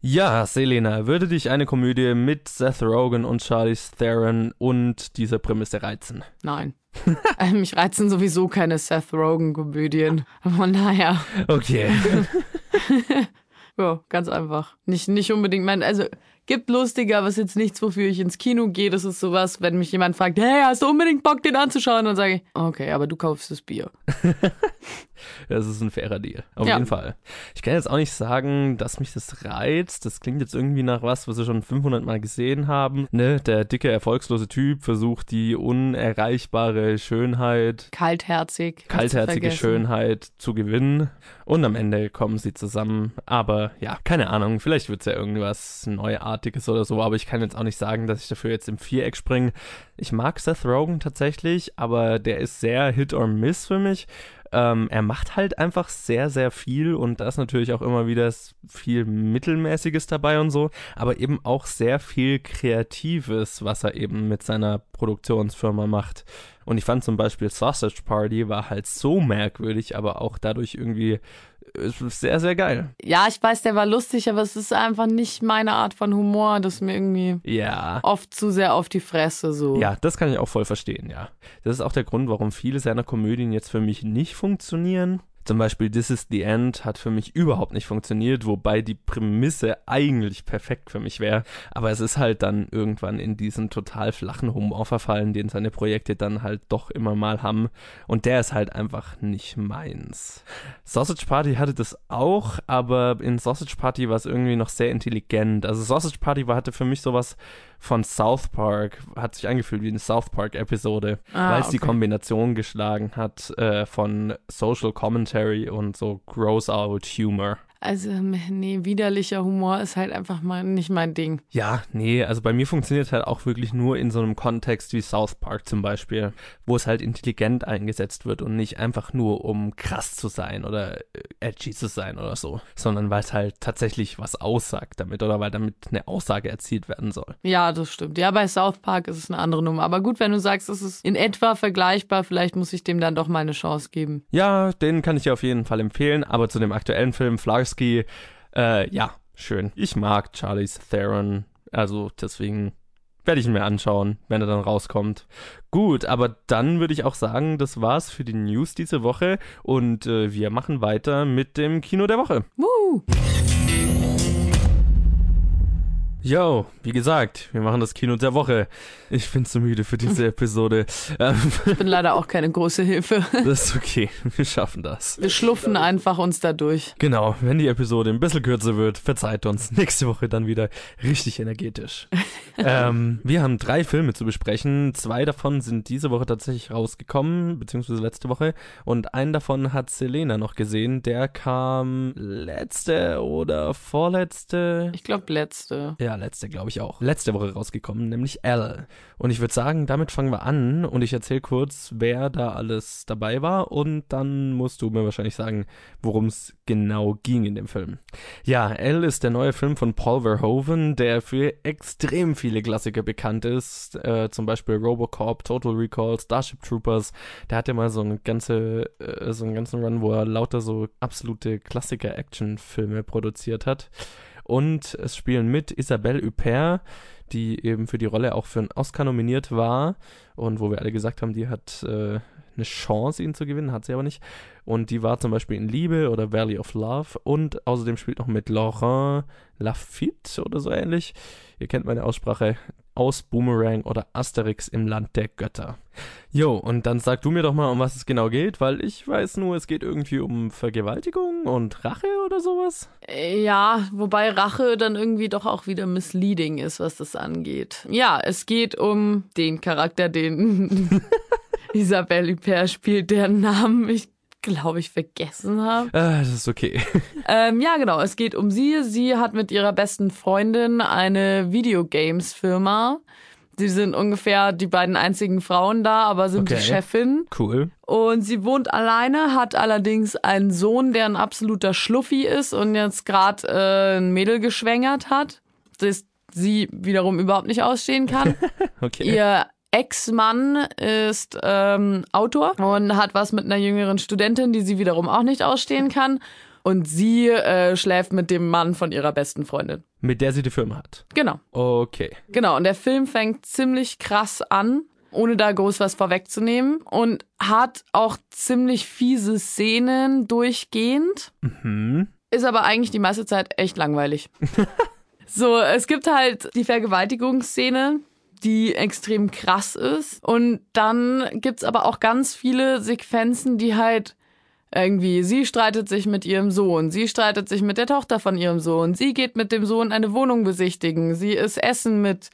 Ja, Selena, würde dich eine Komödie mit Seth Rogen und Charlize Theron und dieser Prämisse reizen? Nein. Äh, Mich reizen sowieso keine Seth Rogen-Komödien. Von daher, Okay. ja, ganz einfach. Nicht, nicht unbedingt mein, also gibt lustiger, aber ist jetzt nichts, wofür ich ins Kino gehe. Das ist sowas, wenn mich jemand fragt, hey, hast du unbedingt Bock, den anzuschauen? Dann sage ich, okay, aber du kaufst das Bier. Das ist ein fairer Deal. Auf Ja. jeden Fall. Ich kann jetzt auch nicht sagen, dass mich das reizt. Das klingt jetzt irgendwie nach was, was wir schon 500 Mal gesehen haben. Ne? Der dicke, erfolgslose Typ versucht die unerreichbare Schönheit, Kaltherzig. kaltherzige. Schönheit zu gewinnen. Und am Ende kommen sie zusammen. Aber ja, keine Ahnung. Vielleicht wird es ja irgendwas Neuartiges oder so. Aber ich kann jetzt auch nicht sagen, dass ich dafür jetzt im Viereck springe. Ich mag Seth Rogen tatsächlich, aber der ist sehr Hit or Miss für mich. Ähm, er macht halt einfach sehr, sehr viel und da ist natürlich auch immer wieder viel Mittelmäßiges dabei und so, aber eben auch sehr viel Kreatives, was er eben mit seiner Produktionsfirma macht. Und ich fand zum Beispiel Sausage Party war halt so merkwürdig, aber auch dadurch irgendwie äh, sehr, sehr geil. Ja, ich weiß, der war lustig, aber es ist einfach nicht meine Art von Humor. Das ist mir irgendwie Ja. oft zu sehr auf die Fresse so. Ja, das kann ich auch voll verstehen, ja. Das ist auch der Grund, warum viele seiner Komödien jetzt für mich nicht funktionieren. Zum Beispiel This is the End hat für mich überhaupt nicht funktioniert, wobei die Prämisse eigentlich perfekt für mich wäre. Aber es ist halt dann irgendwann in diesen total flachen Humor verfallen, den seine Projekte dann halt doch immer mal haben. Und der ist halt einfach nicht meins. Sausage Party hatte das auch, aber in Sausage Party war es irgendwie noch sehr intelligent. Also Sausage Party war, hatte für mich sowas von South Park, hat sich angefühlt wie eine South Park-Episode, Ah, weil es die okay. Kombination geschlagen hat äh, von Social Commentary und so Gross Out Humor. Also, nee, widerlicher Humor ist halt einfach mal nicht mein Ding. Ja, nee, also bei mir funktioniert es halt auch wirklich nur in so einem Kontext wie South Park zum Beispiel, wo es halt intelligent eingesetzt wird und nicht einfach nur um krass zu sein oder äh, edgy zu sein oder so, sondern weil es halt tatsächlich was aussagt damit oder weil damit eine Aussage erzielt werden soll. Ja, das stimmt. Ja, bei South Park ist es eine andere Nummer. Aber gut, wenn du sagst, es ist in etwa vergleichbar, vielleicht muss ich dem dann doch mal eine Chance geben. Ja, den kann ich dir auf jeden Fall empfehlen, aber zu dem aktuellen Film Flarsky Starsky, äh, ja, schön. Ich mag Charlize Theron, also deswegen werde ich ihn mir anschauen, wenn er dann rauskommt. Gut, aber dann würde ich auch sagen, das war's für die News diese Woche und äh, wir machen weiter mit dem Kino der Woche. Woo! Yo, wie gesagt, wir machen das Kino der Woche. Ich bin zu müde für diese Episode. Ähm, ich bin leider auch keine große Hilfe. Das ist okay, wir schaffen das. Wir schluffen einfach uns da durch. Genau, wenn die Episode ein bisschen kürzer wird, verzeiht uns. Nächste Woche dann wieder richtig energetisch. ähm, wir haben drei Filme zu besprechen. Zwei davon sind diese Woche tatsächlich rausgekommen, beziehungsweise letzte Woche. Und einen davon hat Selena noch gesehen. Der kam letzte oder vorletzte? Ich glaube letzte. Ja, letzte, glaube ich auch. Letzte Woche rausgekommen, nämlich L. Und ich würde sagen, damit fangen wir an und ich erzähle kurz, wer da alles dabei war und dann musst du mir wahrscheinlich sagen, worum es genau ging in dem Film. Ja, L ist der neue Film von Paul Verhoeven, der für extrem viele Klassiker bekannt ist, äh, zum Beispiel Robocop, Total Recall, Starship Troopers. Der hatte mal so eine ganze, äh, so einen ganzen Run, wo er lauter so absolute Klassiker-Action-Filme produziert hat. Und es spielen mit Isabelle Huppert, die eben für die Rolle auch für einen Oscar nominiert war und wo wir alle gesagt haben, die hat äh, eine Chance, ihn zu gewinnen, hat sie aber nicht. Und die war zum Beispiel in Liebe oder Valley of Love und außerdem spielt noch mit Laurent Lafitte oder so ähnlich. Ihr kennt meine Aussprache aus Boomerang oder Asterix im Land der Götter. Jo, und dann sag du mir doch mal, um was es genau geht, weil ich weiß nur, es geht irgendwie um Vergewaltigung und Rache oder sowas. Ja, wobei Rache dann irgendwie doch auch wieder misleading ist, was das angeht. Ja, es geht um den Charakter, den Isabelle Huppert spielt, deren Namen ich glaube ich, vergessen habe. Ah, das ist okay. Ähm, ja, genau. Es geht um sie. Sie hat mit ihrer besten Freundin eine Videogames-Firma. Sie sind ungefähr die beiden einzigen Frauen da, aber sind Okay. die Chefin. Cool. Und sie wohnt alleine, hat allerdings einen Sohn, der ein absoluter Schluffi ist und jetzt gerade äh, ein Mädel geschwängert hat, das sie wiederum überhaupt nicht ausstehen kann. Okay. Ihr Ex-Mann ist ähm, Autor und hat was mit einer jüngeren Studentin, die sie wiederum auch nicht ausstehen kann. Und sie äh, schläft mit dem Mann von ihrer besten Freundin. Mit der sie die Firma hat. Genau, Okay. genau. Und der Film fängt ziemlich krass an, ohne da groß was vorwegzunehmen. Und hat auch ziemlich fiese Szenen durchgehend. Mhm. Ist aber eigentlich die meiste Zeit echt langweilig. so, es gibt halt die Vergewaltigungsszene, die extrem krass ist. Und dann gibt's aber auch ganz viele Sequenzen, die halt irgendwie, sie streitet sich mit ihrem Sohn, sie streitet sich mit der Tochter von ihrem Sohn, sie geht mit dem Sohn eine Wohnung besichtigen, sie ist essen mit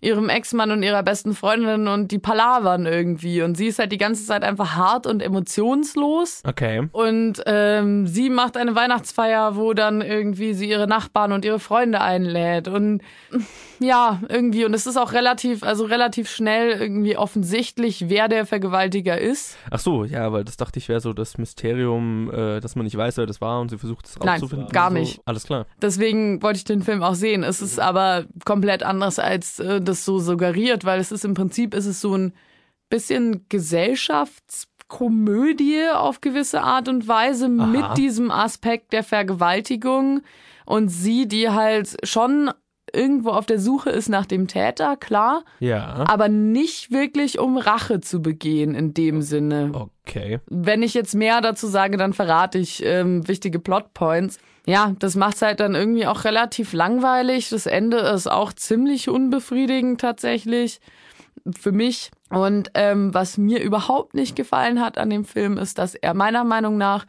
ihrem Ex-Mann und ihrer besten Freundin und die palavern irgendwie. Und sie ist halt die ganze Zeit einfach hart und emotionslos. Okay. Und ähm, sie macht eine Weihnachtsfeier, wo dann irgendwie sie ihre Nachbarn und ihre Freunde einlädt. Und ja, irgendwie, und es ist auch relativ, also relativ schnell irgendwie offensichtlich, wer der Vergewaltiger ist. Ach so, ja, weil das dachte ich wäre so das Mysterium, äh, dass man nicht weiß, wer das war und sie versucht es Nein, rauszufinden. gar so. nicht. Alles klar. Deswegen wollte ich den Film auch sehen. Es ist aber komplett anders, als äh, das so suggeriert, weil es ist im Prinzip, ist es so ein bisschen Gesellschaftskomödie auf gewisse Art und Weise mit diesem Aspekt der Vergewaltigung und sie, die halt schon irgendwo auf der Suche ist nach dem Täter, klar, Ja. aber nicht wirklich um Rache zu begehen in dem Sinne. Okay. Wenn ich jetzt mehr dazu sage, dann verrate ich ähm, wichtige Plotpoints. Ja, das macht's halt dann irgendwie auch relativ langweilig. Das Ende ist auch ziemlich unbefriedigend tatsächlich für mich. Und ähm, was mir überhaupt nicht gefallen hat an dem Film, ist, dass er meiner Meinung nach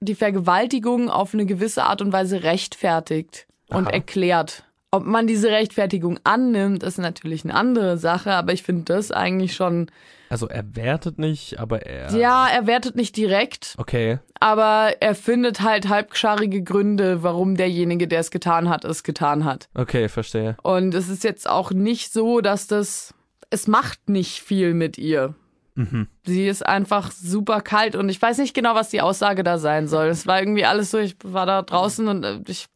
die Vergewaltigung auf eine gewisse Art und Weise rechtfertigt und Aha. erklärt. Ob man diese Rechtfertigung annimmt, ist natürlich eine andere Sache, aber ich finde das eigentlich schon. Also er wertet nicht, aber er. Ja, er wertet nicht direkt. Okay. Aber er findet halt halbscharige Gründe, warum derjenige, der es getan hat, es getan hat. Okay, verstehe. Und es ist jetzt auch nicht so, dass das. Es macht nicht viel mit ihr. Mhm. Sie ist einfach super kalt und ich weiß nicht genau, was die Aussage da sein soll. Es war irgendwie alles so, ich war da draußen und äh, ich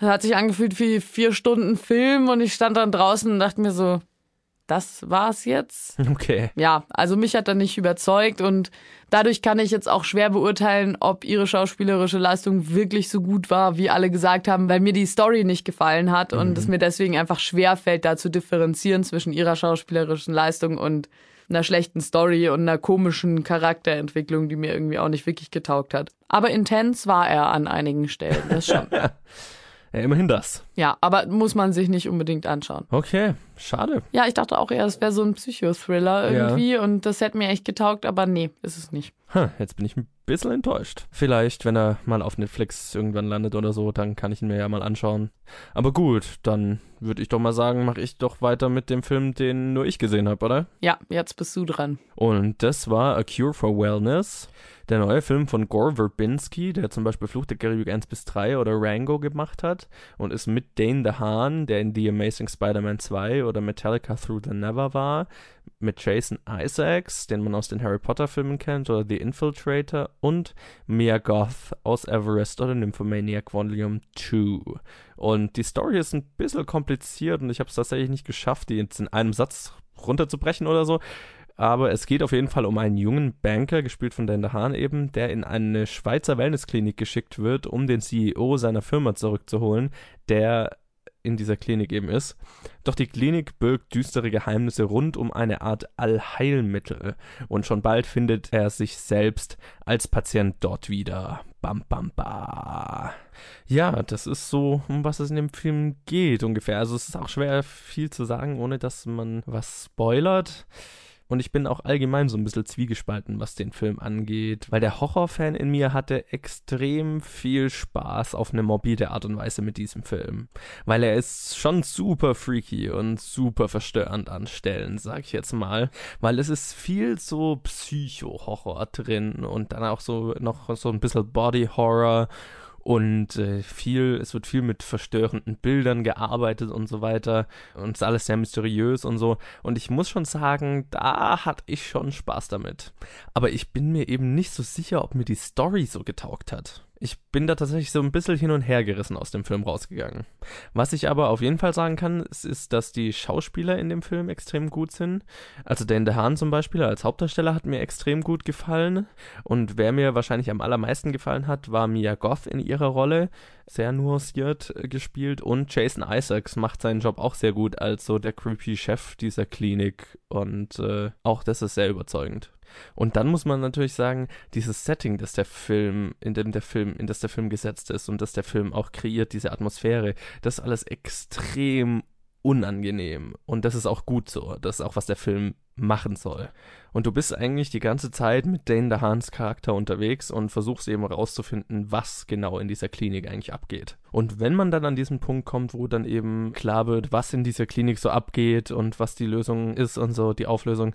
hat sich angefühlt wie vier Stunden Film und ich stand dann draußen und dachte mir so, das war's jetzt. Okay. Ja, also mich hat er nicht überzeugt und dadurch kann ich jetzt auch schwer beurteilen, ob ihre schauspielerische Leistung wirklich so gut war, wie alle gesagt haben, weil mir die Story nicht gefallen hat und es mir deswegen einfach schwer fällt, da zu differenzieren zwischen ihrer schauspielerischen Leistung und einer schlechten Story und einer komischen Charakterentwicklung, die mir irgendwie auch nicht wirklich getaugt hat. Aber intens war er an einigen Stellen, das schon. Ja, immerhin das. ja, aber muss man sich nicht unbedingt anschauen. Okay, schade. Ja, ich dachte auch eher, es wäre so ein Psychothriller Ja. irgendwie und das hätte mir echt getaugt, aber nee, ist es nicht. Hm, jetzt bin ich ein bisschen enttäuscht. Vielleicht, wenn er mal auf Netflix irgendwann landet oder so, dann kann ich ihn mir ja mal anschauen. Aber gut, dann würde ich doch mal sagen, mache ich doch weiter mit dem Film, den nur ich gesehen habe, oder? Ja, jetzt bist du dran. Und das war A Cure for Wellness, der neue Film von Gore Verbinski, der zum Beispiel Fluch der Karibik 1 bis 3 oder Rango gemacht hat und ist mit Dane DeHaan, der in The Amazing Spider-Man 2 oder Metallica Through the Never war, mit Jason Isaacs, den man aus den Harry Potter Filmen kennt, oder The Infiltrator und Mia Goth aus Everest oder Nymphomaniac Volume 2. Und die Story ist ein bisschen kompliziert und ich habe es tatsächlich nicht geschafft, die jetzt in einem Satz runterzubrechen oder so. Aber es geht auf jeden Fall um einen jungen Banker, gespielt von Dan Hahn eben, der in eine Schweizer Wellnessklinik geschickt wird, um den CEO seiner Firma zurückzuholen, der in dieser Klinik eben ist. Doch die Klinik birgt düstere Geheimnisse rund um eine Art Allheilmittel und schon bald findet er sich selbst als Patient dort wieder. Bam, bam, ba. Ja, das ist so, um was es in dem Film geht ungefähr. Also es ist auch schwer viel zu sagen, ohne dass man was spoilert. Und ich bin auch allgemein so ein bisschen zwiegespalten, was den Film angeht, weil der Horrorfan in mir hatte extrem viel Spaß auf eine morbide Art und Weise mit diesem Film. Weil er ist schon super freaky und super verstörend an Stellen, sag ich jetzt mal. Weil es ist viel so Psycho-Horror drin und dann auch so noch so ein bisschen Body-Horror und äh, viel, es wird viel mit verstörenden Bildern gearbeitet und so weiter und es ist alles sehr mysteriös und so und ich muss schon sagen, da hatte ich schon Spaß damit. Aber ich bin mir eben nicht so sicher, ob mir die Story so getaugt hat. Ich bin da tatsächlich so ein bisschen hin und her gerissen aus dem Film rausgegangen. Was ich aber auf jeden Fall sagen kann, ist, ist dass die Schauspieler in dem Film extrem gut sind. Also Dan DeHaan zum Beispiel als Hauptdarsteller hat mir extrem gut gefallen. Und wer mir wahrscheinlich am allermeisten gefallen hat, war Mia Goth in ihrer Rolle. Sehr nuanciert äh, gespielt. Und Jason Isaacs macht seinen Job auch sehr gut als so der creepy Chef dieser Klinik. Und äh, auch das ist sehr überzeugend. Und dann muss man natürlich sagen, dieses Setting, das der Film, in dem der Film, in das der Film gesetzt ist und das der Film auch kreiert, diese Atmosphäre, das ist alles extrem unangenehm. Und das ist auch gut so. Das ist auch, was der Film machen soll. Und du bist eigentlich die ganze Zeit mit Dane DeHaans Charakter unterwegs und versuchst eben herauszufinden, was genau in dieser Klinik eigentlich abgeht. Und wenn man dann an diesen Punkt kommt, wo dann eben klar wird, was in dieser Klinik so abgeht und was die Lösung ist und so, die Auflösung,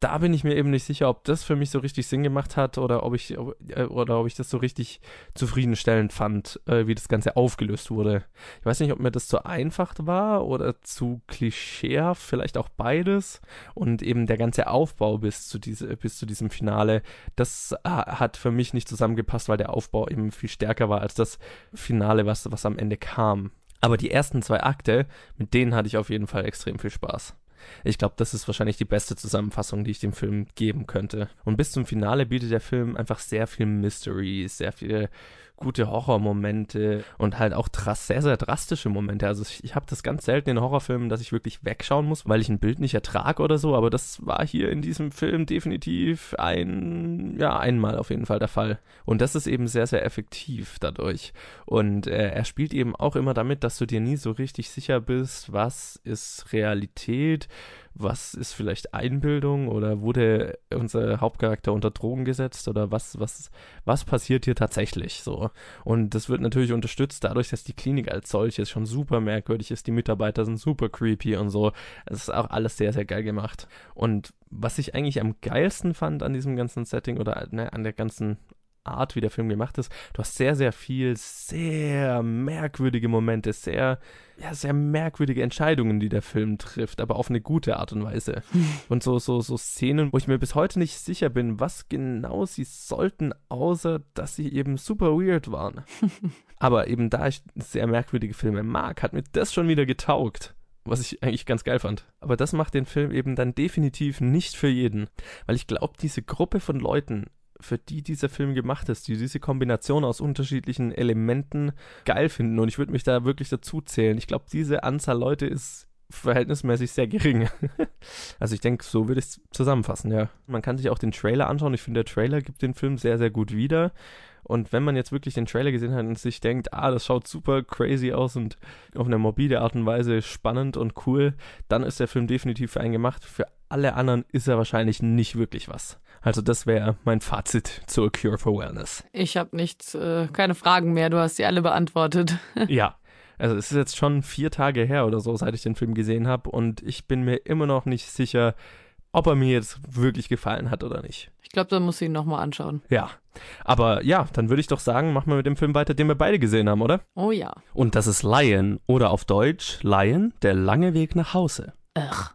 da bin ich mir eben nicht sicher, ob das für mich so richtig Sinn gemacht hat oder ob ich äh, oder ob ich das so richtig zufriedenstellend fand, äh, wie das Ganze aufgelöst wurde. Ich weiß nicht, ob mir das zu einfach war oder zu klischeehaft, vielleicht auch beides. Und eben der ganze Aufbau bis zu diese, bis zu diesem Finale, das äh, hat für mich nicht zusammengepasst, weil der Aufbau eben viel stärker war als das Finale, was, was am Ende kam. Aber die ersten zwei Akte, mit denen hatte ich auf jeden Fall extrem viel Spaß. Ich glaube, das ist wahrscheinlich die beste Zusammenfassung, die ich dem Film geben könnte. Und bis zum Finale bietet der Film einfach sehr viel Mystery, sehr viele gute Horrormomente und halt auch sehr, sehr drastische Momente. Also ich, ich habe das ganz selten in Horrorfilmen, dass ich wirklich wegschauen muss, weil ich ein Bild nicht ertrage oder so, aber das war hier in diesem Film definitiv ein, ja, einmal auf jeden Fall der Fall. Und das ist eben sehr, sehr effektiv dadurch. Und äh, er spielt eben auch immer damit, dass du dir nie so richtig sicher bist, was ist Realität, was ist vielleicht Einbildung oder wurde unser Hauptcharakter unter Drogen gesetzt oder was, was, was passiert hier tatsächlich so. Und das wird natürlich unterstützt dadurch, dass die Klinik als solches schon super merkwürdig ist. Die Mitarbeiter sind super creepy und so. Es ist auch alles sehr, sehr geil gemacht. Und was ich eigentlich am geilsten fand an diesem ganzen Setting oder ne, an der ganzen Art, wie der Film gemacht ist. Du hast sehr, sehr viel, sehr merkwürdige Momente, sehr, ja, sehr merkwürdige Entscheidungen, die der Film trifft, aber auf eine gute Art und Weise. Und so, so, so Szenen, wo ich mir bis heute nicht sicher bin, was genau sie sollten, außer dass sie eben super weird waren. aber eben da ich sehr merkwürdige Filme mag, hat mir das schon wieder getaugt was ich eigentlich ganz geil fand. Aber das macht den Film eben dann definitiv nicht für jeden, weil ich glaube, diese Gruppe von Leuten für die dieser Film gemacht ist, die diese Kombination aus unterschiedlichen Elementen geil finden. Und ich würde mich da wirklich dazu zählen. Ich glaube, diese Anzahl Leute ist verhältnismäßig sehr gering. also ich denke, so würde ich es zusammenfassen, ja. Man kann sich auch den Trailer anschauen. Ich finde, der Trailer gibt den Film sehr, sehr gut wieder. Und wenn man jetzt wirklich den Trailer gesehen hat und sich denkt, ah, das schaut super crazy aus und auf eine morbide Art und Weise spannend und cool, dann ist der Film definitiv für einen gemacht. Für alle anderen ist er wahrscheinlich nicht wirklich was. Also das wäre mein Fazit zur Cure for Wellness. Ich habe nichts, äh, keine Fragen mehr. Du hast sie alle beantwortet. ja. Also es ist jetzt schon vier Tage her oder so, seit ich den Film gesehen habe und ich bin mir immer noch nicht sicher, ob er mir jetzt wirklich gefallen hat oder nicht. Ich glaube, dann muss ich ihn nochmal anschauen. Ja. Aber ja, dann würde ich doch sagen, machen wir mit dem Film weiter, den wir beide gesehen haben, oder? Oh ja. Und das ist Lion oder auf Deutsch Lion, der lange Weg nach Hause. Ach.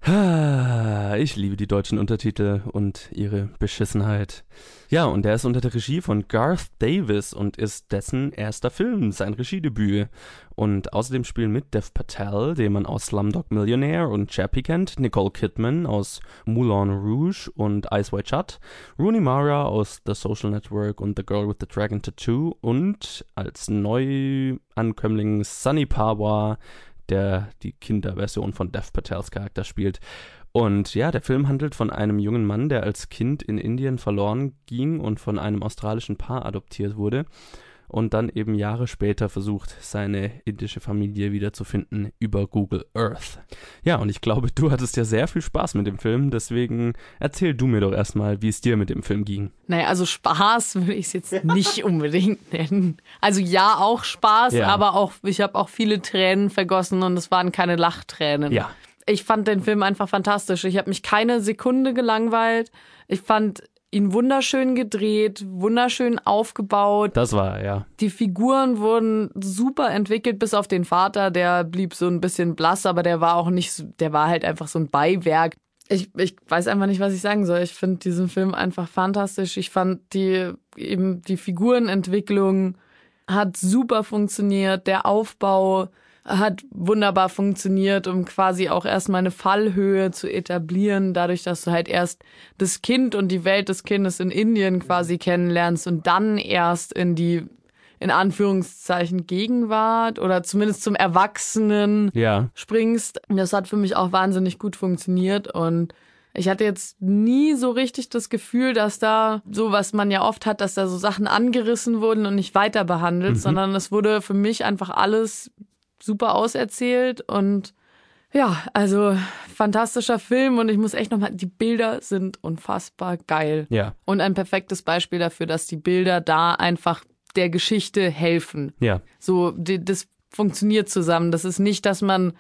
Ich liebe die deutschen Untertitel und ihre Beschissenheit. Ja, und der ist unter der Regie von Garth Davis und ist dessen erster Film, sein Regiedebüt. Und außerdem spielen mit Dev Patel, den man aus Slumdog Millionaire und Chappie kennt, Nicole Kidman aus Moulin Rouge und Ice White Shut, Rooney Mara aus The Social Network und The Girl with the Dragon Tattoo und als Neuankömmling Sunny Pawa, der die Kinderversion von Dev Patels Charakter spielt. Und ja, der Film handelt von einem jungen Mann, der als Kind in Indien verloren ging und von einem australischen Paar adoptiert wurde und dann eben Jahre später versucht, seine indische Familie wiederzufinden über Google Earth. Ja, und ich glaube, du hattest ja sehr viel Spaß mit dem Film, deswegen erzähl du mir doch erstmal, wie es dir mit dem Film ging. Naja, also Spaß würde ich es jetzt nicht unbedingt nennen. Also ja, auch Spaß, ja. aber auch, ich habe auch viele Tränen vergossen und es waren keine Lachtränen. Ja ich fand den Film einfach fantastisch. Ich habe mich keine Sekunde gelangweilt. Ich fand ihn wunderschön gedreht, wunderschön aufgebaut. Das war, ja. Die Figuren wurden super entwickelt, bis auf den Vater, der blieb so ein bisschen blass, aber der war auch nicht, der war halt einfach so ein Beiwerk. Ich, ich weiß einfach nicht, was ich sagen soll. Ich finde diesen Film einfach fantastisch. Ich fand die, eben die Figurenentwicklung hat super funktioniert. Der Aufbau, hat wunderbar funktioniert, um quasi auch erstmal eine Fallhöhe zu etablieren, dadurch, dass du halt erst das Kind und die Welt des Kindes in Indien quasi kennenlernst und dann erst in die in Anführungszeichen Gegenwart oder zumindest zum Erwachsenen ja. springst. Das hat für mich auch wahnsinnig gut funktioniert und ich hatte jetzt nie so richtig das Gefühl, dass da so, was man ja oft hat, dass da so Sachen angerissen wurden und nicht weiter behandelt, mhm. sondern es wurde für mich einfach alles super auserzählt und ja, also fantastischer Film und ich muss echt nochmal, die Bilder sind unfassbar geil. Ja. Und ein perfektes Beispiel dafür, dass die Bilder da einfach der Geschichte helfen. Ja. So, die, das funktioniert zusammen. Das ist nicht, dass man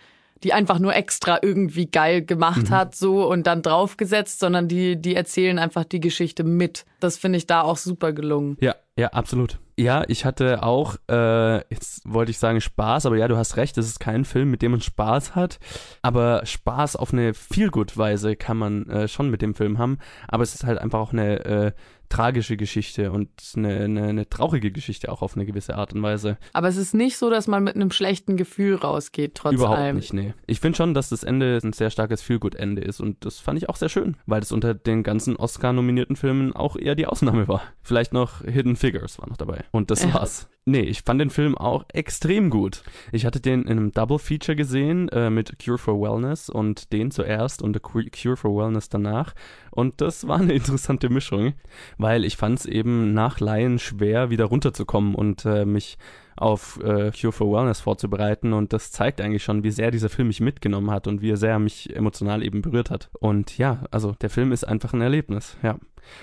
die einfach nur extra irgendwie geil gemacht mhm. hat, so und dann draufgesetzt, sondern die, die erzählen einfach die Geschichte mit. Das finde ich da auch super gelungen. Ja, ja, absolut. Ja, ich hatte auch, äh, jetzt wollte ich sagen Spaß, aber ja, du hast recht, es ist kein Film, mit dem man Spaß hat. Aber Spaß auf eine Feelgood-Weise kann man äh, schon mit dem Film haben. Aber es ist halt einfach auch eine äh, tragische Geschichte und eine, eine, eine, traurige Geschichte auch auf eine gewisse Art und Weise. Aber es ist nicht so, dass man mit einem schlechten Gefühl rausgeht, trotz Überhaupt allem. nicht, nee. Ich finde schon, dass das Ende ein sehr starkes Feelgood-Ende ist und das fand ich auch sehr schön, weil das unter den ganzen Oscar-nominierten Filmen auch eher die Ausnahme war. Vielleicht noch Hidden Figures war noch dabei. Und das ja. war's. Nee, ich fand den Film auch extrem gut. Ich hatte den in einem Double Feature gesehen äh, mit Cure for Wellness und den zuerst und The Cure for Wellness danach. Und das war eine interessante Mischung, weil ich fand es eben nach Laien schwer, wieder runterzukommen und äh, mich auf äh, Cure for Wellness vorzubereiten und das zeigt eigentlich schon, wie sehr dieser Film mich mitgenommen hat und wie sehr er mich emotional eben berührt hat. Und ja, also der Film ist einfach ein Erlebnis, ja.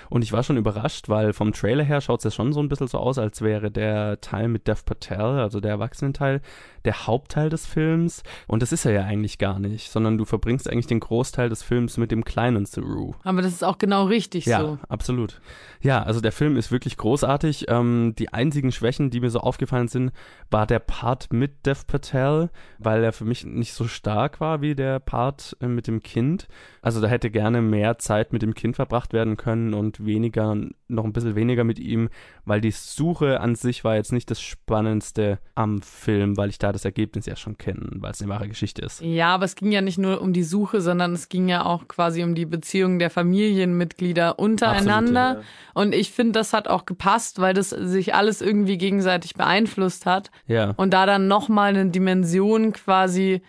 Und ich war schon überrascht, weil vom Trailer her schaut es ja schon so ein bisschen so aus, als wäre der Teil mit Dev Patel, also der Erwachsenenteil, der Hauptteil des Films. Und das ist er ja eigentlich gar nicht, sondern du verbringst eigentlich den Großteil des Films mit dem kleinen Saru. Aber das ist auch genau richtig ja, so. Ja, absolut. Ja, also der Film ist wirklich großartig. Ähm, die einzigen Schwächen, die mir so aufgefallen sind, war der Part mit Dev Patel, weil er für mich nicht so stark war wie der Part äh, mit dem Kind. Also da hätte gerne mehr Zeit mit dem Kind verbracht werden können und weniger, noch ein bisschen weniger mit ihm, weil die Suche an sich war jetzt nicht das Spannendste am Film, weil ich da das Ergebnis ja schon kenne, weil es eine wahre Geschichte ist. Ja, aber es ging ja nicht nur um die Suche, sondern es ging ja auch quasi um die Beziehung der Familienmitglieder untereinander. Absolut, ja. Und ich finde, das hat auch gepasst, weil das sich alles irgendwie gegenseitig beeinflusst hat. Ja. Und da dann nochmal eine Dimension quasi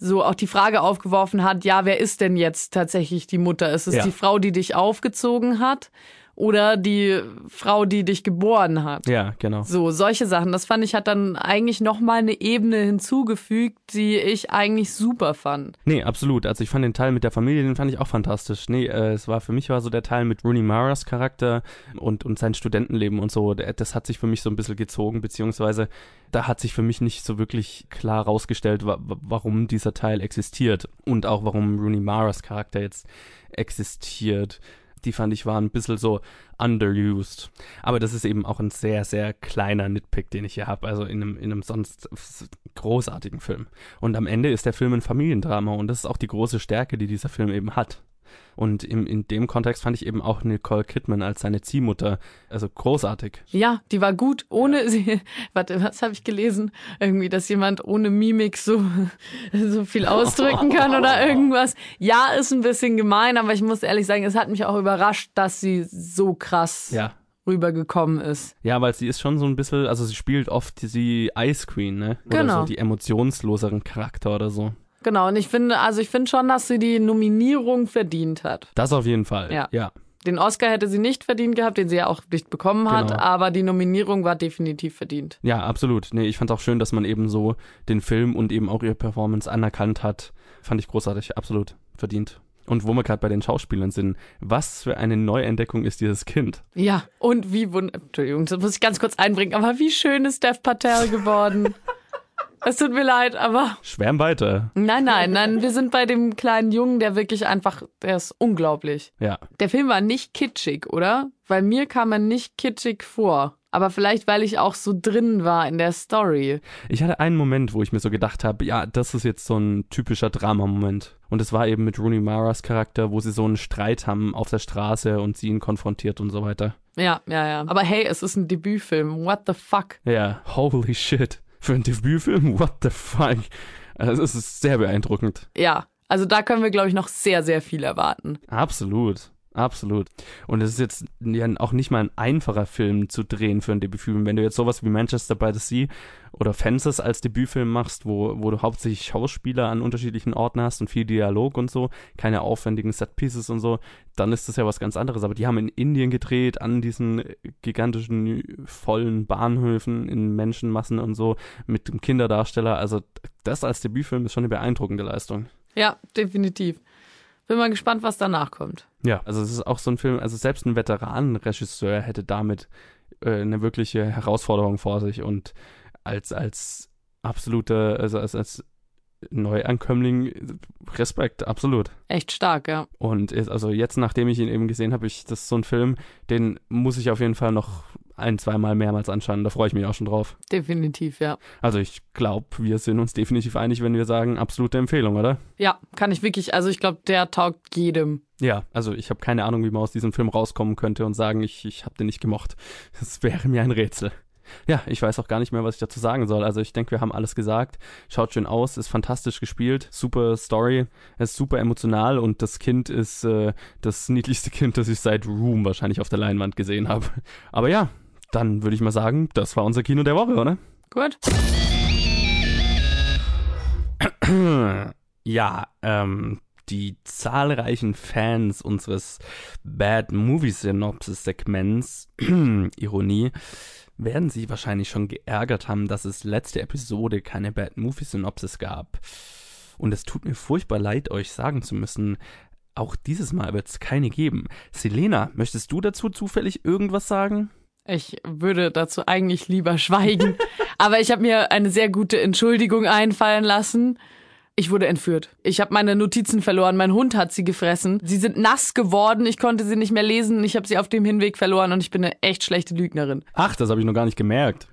so auch die Frage aufgeworfen hat, ja, wer ist denn jetzt tatsächlich die Mutter? Ist es ja. die Frau, die dich aufgezogen hat? Oder die Frau, die dich geboren hat. Ja, genau. So, solche Sachen. Das fand ich, hat dann eigentlich nochmal eine Ebene hinzugefügt, die ich eigentlich super fand. Nee, absolut. Also ich fand den Teil mit der Familie, den fand ich auch fantastisch. Nee, äh, es war für mich war so der Teil mit Rooney Maras Charakter und, und sein Studentenleben und so, das hat sich für mich so ein bisschen gezogen, beziehungsweise da hat sich für mich nicht so wirklich klar rausgestellt, wa warum dieser Teil existiert und auch warum Rooney Maras Charakter jetzt existiert die fand ich waren ein bisschen so underused. Aber das ist eben auch ein sehr, sehr kleiner Nitpick, den ich hier habe, also in einem, in einem sonst großartigen Film. Und am Ende ist der Film ein Familiendrama und das ist auch die große Stärke, die dieser Film eben hat. Und im, in dem Kontext fand ich eben auch Nicole Kidman als seine Ziehmutter, also großartig. Ja, die war gut, ohne ja. sie, warte, was habe ich gelesen? Irgendwie, dass jemand ohne Mimik so, so viel ausdrücken kann oder irgendwas. Ja, ist ein bisschen gemein, aber ich muss ehrlich sagen, es hat mich auch überrascht, dass sie so krass ja rübergekommen ist. Ja, weil sie ist schon so ein bisschen, also sie spielt oft die Ice Queen, ne? Oder genau. so die emotionsloseren Charakter oder so. Genau, und ich finde, also ich finde schon, dass sie die Nominierung verdient hat. Das auf jeden Fall. Ja. ja. Den Oscar hätte sie nicht verdient gehabt, den sie ja auch nicht bekommen hat, genau. aber die Nominierung war definitiv verdient. Ja, absolut. Nee, ich fand auch schön, dass man eben so den Film und eben auch ihre Performance anerkannt hat. Fand ich großartig, absolut verdient. Und wo wir gerade bei den Schauspielern sind, was für eine Neuentdeckung ist dieses Kind? Ja, und wie wund Entschuldigung, das muss ich ganz kurz einbringen, aber wie schön ist Dev Patel geworden. Es tut mir leid, aber. Schwärm weiter. Nein, nein, nein. Wir sind bei dem kleinen Jungen, der wirklich einfach, der ist unglaublich. Ja. Der Film war nicht kitschig, oder? Weil mir kam er nicht kitschig vor. Aber vielleicht, weil ich auch so drin war in der Story. Ich hatte einen Moment, wo ich mir so gedacht habe, ja, das ist jetzt so ein typischer Drama-Moment. Und es war eben mit Rooney Maras Charakter, wo sie so einen Streit haben auf der Straße und sie ihn konfrontiert und so weiter. Ja, ja, ja. Aber hey, es ist ein Debütfilm. What the fuck? Ja, holy shit für einen Debütfilm, what the fuck? Also es ist sehr beeindruckend. Ja, also da können wir, glaube ich, noch sehr, sehr viel erwarten. Absolut. Absolut. Und es ist jetzt ja auch nicht mal ein einfacher Film zu drehen für einen Debütfilm. Wenn du jetzt sowas wie Manchester by the Sea oder Fences als Debütfilm machst, wo, wo du hauptsächlich Schauspieler an unterschiedlichen Orten hast und viel Dialog und so, keine aufwendigen Setpieces und so, dann ist das ja was ganz anderes. Aber die haben in Indien gedreht, an diesen gigantischen, vollen Bahnhöfen in Menschenmassen und so, mit dem Kinderdarsteller. Also das als Debütfilm ist schon eine beeindruckende Leistung. Ja, definitiv. Bin mal gespannt, was danach kommt. Ja, also es ist auch so ein Film, also selbst ein Veteranenregisseur hätte damit äh, eine wirkliche Herausforderung vor sich und als, als absoluter, also als, als Neuankömmling Respekt, absolut. Echt stark, ja. Und ist, also jetzt, nachdem ich ihn eben gesehen habe, ich, das ist so ein Film, den muss ich auf jeden Fall noch ein, zweimal mehrmals anschauen. Da freue ich mich auch schon drauf. Definitiv, ja. Also ich glaube, wir sind uns definitiv einig, wenn wir sagen, absolute Empfehlung, oder? Ja, kann ich wirklich. Also ich glaube, der taugt jedem. Ja, also ich habe keine Ahnung, wie man aus diesem Film rauskommen könnte und sagen, ich, ich habe den nicht gemocht. Das wäre mir ein Rätsel. Ja, ich weiß auch gar nicht mehr, was ich dazu sagen soll. Also ich denke, wir haben alles gesagt. Schaut schön aus, ist fantastisch gespielt, super Story, ist super emotional und das Kind ist äh, das niedlichste Kind, das ich seit Room wahrscheinlich auf der Leinwand gesehen habe. Aber ja, dann würde ich mal sagen, das war unser Kino der Woche, oder? Gut. Ja, ähm, die zahlreichen Fans unseres Bad Movie Synopsis Segments, Ironie, werden sich wahrscheinlich schon geärgert haben, dass es letzte Episode keine Bad Movie Synopsis gab. Und es tut mir furchtbar leid, euch sagen zu müssen, auch dieses Mal wird es keine geben. Selena, möchtest du dazu zufällig irgendwas sagen? Ich würde dazu eigentlich lieber schweigen. Aber ich habe mir eine sehr gute Entschuldigung einfallen lassen. Ich wurde entführt. Ich habe meine Notizen verloren. Mein Hund hat sie gefressen. Sie sind nass geworden. Ich konnte sie nicht mehr lesen. Ich habe sie auf dem Hinweg verloren und ich bin eine echt schlechte Lügnerin. Ach, das habe ich noch gar nicht gemerkt.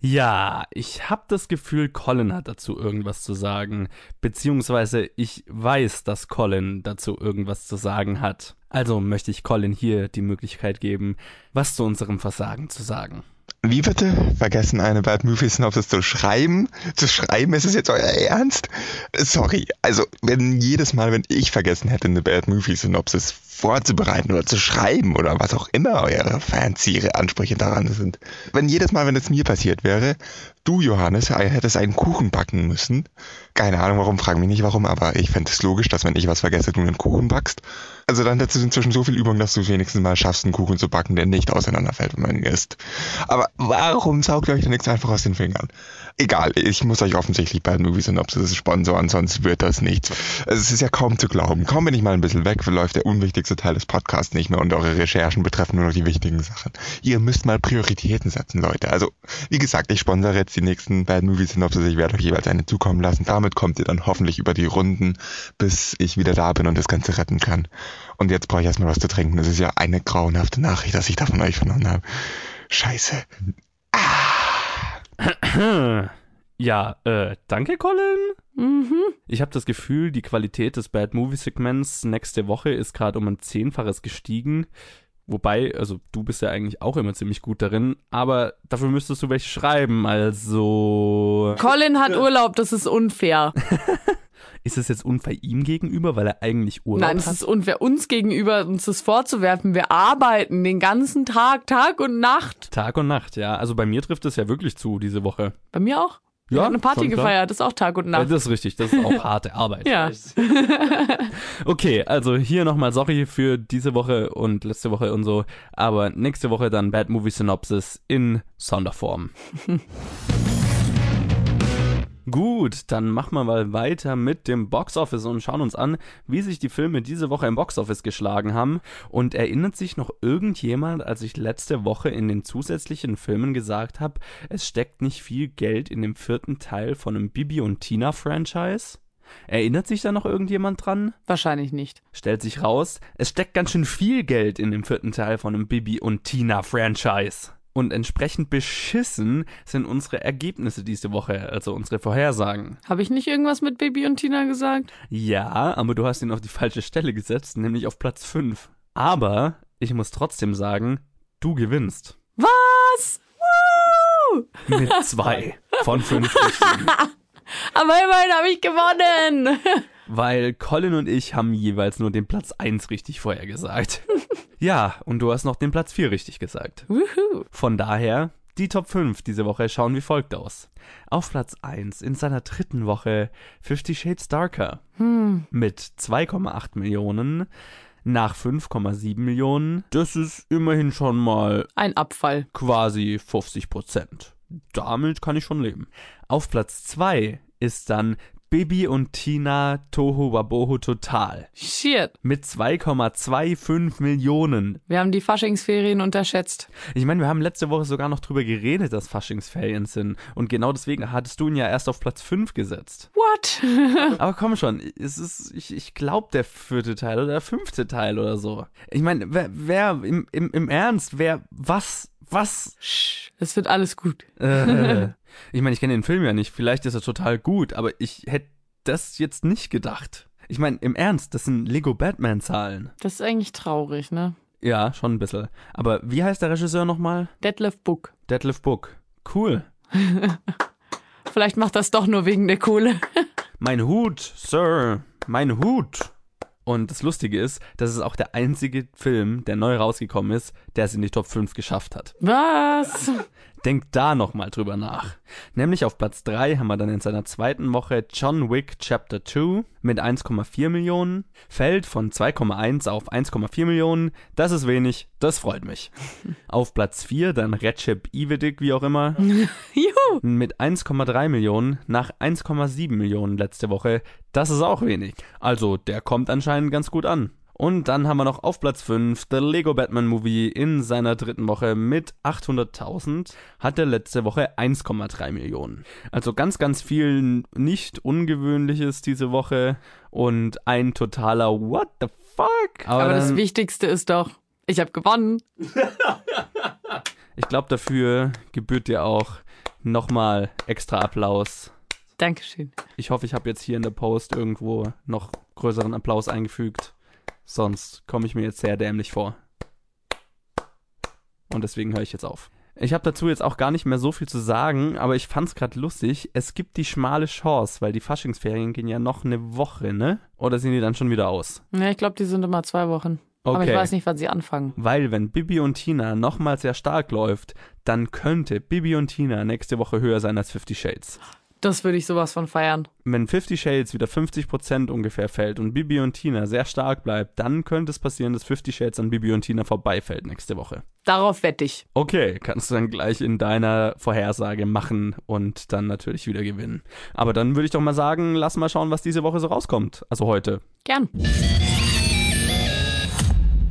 ja, ich habe das Gefühl, Colin hat dazu irgendwas zu sagen. Beziehungsweise ich weiß, dass Colin dazu irgendwas zu sagen hat. Also möchte ich Colin hier die Möglichkeit geben, was zu unserem Versagen zu sagen. Wie bitte? Vergessen eine Bad Movie Synopsis zu schreiben? Zu schreiben, ist es jetzt euer Ernst? Sorry, also wenn jedes Mal, wenn ich vergessen hätte, eine Bad Movie Synopsis vorzubereiten oder zu schreiben oder was auch immer eure fancy Ansprüche daran sind. Wenn jedes Mal, wenn es mir passiert wäre, du, Johannes, hättest einen Kuchen backen müssen. Keine Ahnung warum, frag mich nicht warum, aber ich fände es logisch, dass wenn ich was vergesse, du einen Kuchen backst. Also dann dazu inzwischen so viel Übung, dass du wenigstens mal schaffst, einen Kuchen zu backen, der nicht auseinanderfällt, wenn man ihn isst. Aber warum saugt ihr euch denn nichts einfach aus den Fingern? Egal, ich muss euch offensichtlich bei Movie Synopsis sponsoren, sonst wird das nichts. Es ist ja kaum zu glauben. Kaum bin ich mal ein bisschen weg, läuft der unwichtigste Teil des Podcasts nicht mehr und eure Recherchen betreffen nur noch die wichtigen Sachen. Ihr müsst mal Prioritäten setzen, Leute. Also, wie gesagt, ich sponsere jetzt die nächsten Bad Movie Synopsis. Ich werde euch jeweils eine zukommen lassen. Damit kommt ihr dann hoffentlich über die Runden, bis ich wieder da bin und das Ganze retten kann. Und jetzt brauche ich erstmal was zu trinken. Das ist ja eine grauenhafte Nachricht, dass ich da von euch vernommen habe. Scheiße. Ja, äh, danke, Colin. Mhm. Ich habe das Gefühl, die Qualität des Bad Movie Segments nächste Woche ist gerade um ein Zehnfaches gestiegen. Wobei, also du bist ja eigentlich auch immer ziemlich gut darin, aber dafür müsstest du welche schreiben, also. Colin hat Urlaub, das ist unfair. Ist es jetzt unfair ihm gegenüber, weil er eigentlich Urlaub Nein, es hat? ist unfair uns gegenüber, uns das vorzuwerfen. Wir arbeiten den ganzen Tag, Tag und Nacht. Tag und Nacht, ja. Also bei mir trifft es ja wirklich zu diese Woche. Bei mir auch. Ja, Wir haben eine Party gefeiert, das ist auch Tag und Nacht. Das ist richtig, das ist auch harte Arbeit. Ja. Okay, also hier nochmal sorry für diese Woche und letzte Woche und so, aber nächste Woche dann Bad Movie Synopsis in Sonderform. Gut, dann machen wir mal weiter mit dem Boxoffice und schauen uns an, wie sich die Filme diese Woche im Boxoffice geschlagen haben. Und erinnert sich noch irgendjemand, als ich letzte Woche in den zusätzlichen Filmen gesagt habe, es steckt nicht viel Geld in dem vierten Teil von einem Bibi und Tina Franchise? Erinnert sich da noch irgendjemand dran? Wahrscheinlich nicht. Stellt sich raus, es steckt ganz schön viel Geld in dem vierten Teil von einem Bibi und Tina Franchise. Und entsprechend beschissen sind unsere Ergebnisse diese Woche, also unsere Vorhersagen. Habe ich nicht irgendwas mit Baby und Tina gesagt? Ja, aber du hast ihn auf die falsche Stelle gesetzt, nämlich auf Platz 5. Aber ich muss trotzdem sagen, du gewinnst. Was? Woo! Mit zwei von fünf. Aber immerhin habe ich gewonnen. Weil Colin und ich haben jeweils nur den Platz 1 richtig vorhergesagt. ja, und du hast noch den Platz 4 richtig gesagt. Wuhu. Von daher, die Top 5 diese Woche schauen wie folgt aus. Auf Platz 1 in seiner dritten Woche Fifty Shades Darker Hm. mit 2,8 Millionen nach 5,7 Millionen. Das ist immerhin schon mal Ein Abfall. quasi 50 Prozent. Damit kann ich schon leben. Auf Platz 2 ist dann Bibi und Tina Tohu Wabohu Total Shit. mit 2,25 Millionen. Wir haben die Faschingsferien unterschätzt. Ich meine, wir haben letzte Woche sogar noch drüber geredet, dass Faschingsferien sind. Und genau deswegen hattest du ihn ja erst auf Platz 5 gesetzt. What? Aber komm schon, es ist, ich, ich glaube der vierte Teil oder der fünfte Teil oder so. Ich meine, wer, wer im, im, im Ernst, wer, was, was? Sch, Es wird alles gut. Äh, ich meine, ich kenne den Film ja nicht, vielleicht ist er total gut, aber ich hätte das jetzt nicht gedacht. Ich meine, im Ernst, das sind Lego Batman-Zahlen. Das ist eigentlich traurig, ne? Ja, schon ein bisschen. Aber wie heißt der Regisseur nochmal? Detlef Book. Deadlift Book. Cool. Vielleicht macht das doch nur wegen der Kohle. Mein Hut, Sir, mein Hut. Und das Lustige ist, das ist auch der einzige Film, der neu rausgekommen ist, der es in die Top 5 geschafft hat. Was? Denkt da nochmal drüber nach. Nämlich auf Platz 3 haben wir dann in seiner zweiten Woche John Wick Chapter 2 mit 1,4 Millionen. Fällt von 2,1 auf 1,4 Millionen. Das ist wenig, das freut mich. auf Platz 4 dann Recep Ivedik, wie auch immer. Juhu! Mit 1,3 Millionen nach 1,7 Millionen letzte Woche. Das ist auch wenig. Also der kommt anscheinend ganz gut an. Und dann haben wir noch auf Platz 5 The Lego Batman Movie in seiner dritten Woche mit 800.000. Hatte letzte Woche 1,3 Millionen. Also ganz, ganz viel nicht Ungewöhnliches diese Woche und ein totaler What the fuck? Aber das dann- Wichtigste ist doch, ich habe gewonnen. ich glaube, dafür gebührt dir auch nochmal extra Applaus. Dankeschön. Ich hoffe, ich habe jetzt hier in der Post irgendwo noch größeren Applaus eingefügt. Sonst komme ich mir jetzt sehr dämlich vor. Und deswegen höre ich jetzt auf. Ich habe dazu jetzt auch gar nicht mehr so viel zu sagen, aber ich fand's gerade lustig. Es gibt die schmale Chance, weil die Faschingsferien gehen ja noch eine Woche, ne? Oder sind die dann schon wieder aus? Ja, ich glaube, die sind immer zwei Wochen. Okay. Aber ich weiß nicht, wann sie anfangen. Weil wenn Bibi und Tina nochmal sehr stark läuft, dann könnte Bibi und Tina nächste Woche höher sein als Fifty Shades. Das würde ich sowas von feiern. wenn Fifty Shades wieder 50% ungefähr fällt und Bibi und Tina sehr stark bleibt, dann könnte es passieren, dass Fifty Shades an Bibi und Tina vorbeifällt nächste Woche. Darauf wette ich. Okay, kannst du dann gleich in deiner Vorhersage machen und dann natürlich wieder gewinnen. Aber dann würde ich doch mal sagen, lass mal schauen, was diese Woche so rauskommt. Also heute. Gern.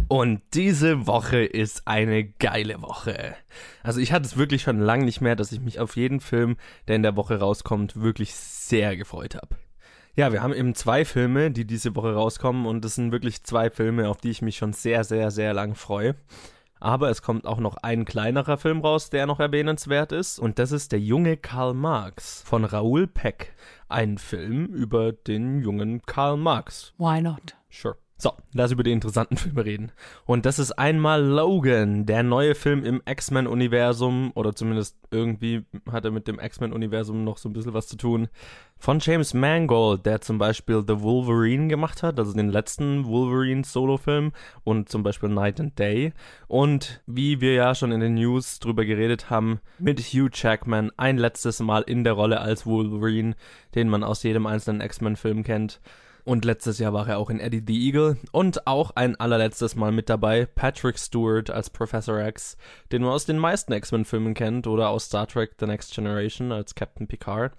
Und diese Woche ist eine geile Woche. Also ich hatte es wirklich schon lange nicht mehr, dass ich mich auf jeden Film, der in der Woche rauskommt, wirklich sehr gefreut habe. Ja, wir haben eben zwei Filme, die diese Woche rauskommen und das sind wirklich zwei Filme, auf die ich mich schon sehr, sehr, sehr lang freue. Aber es kommt auch noch ein kleinerer Film raus, der noch erwähnenswert ist. Und das ist Der junge Karl Marx von Raoul Peck. Ein Film über den jungen Karl Marx. Why not? Sure. So, lass über die interessanten Filme reden. Und das ist einmal Logan, der neue Film im X-Men-Universum, oder zumindest irgendwie hat er mit dem X-Men-Universum noch so ein bisschen was zu tun. Von James Mangold, der zum Beispiel The Wolverine gemacht hat, also den letzten Wolverine-Solo-Film und zum Beispiel Night and Day. Und wie wir ja schon in den News drüber geredet haben, mit Hugh Jackman ein letztes Mal in der Rolle als Wolverine, den man aus jedem einzelnen X-Men-Film kennt. Und letztes Jahr war er auch in Eddie the Eagle. Und auch ein allerletztes Mal mit dabei Patrick Stewart als Professor X, den man aus den meisten X-Men-Filmen kennt oder aus Star Trek The Next Generation als Captain Picard.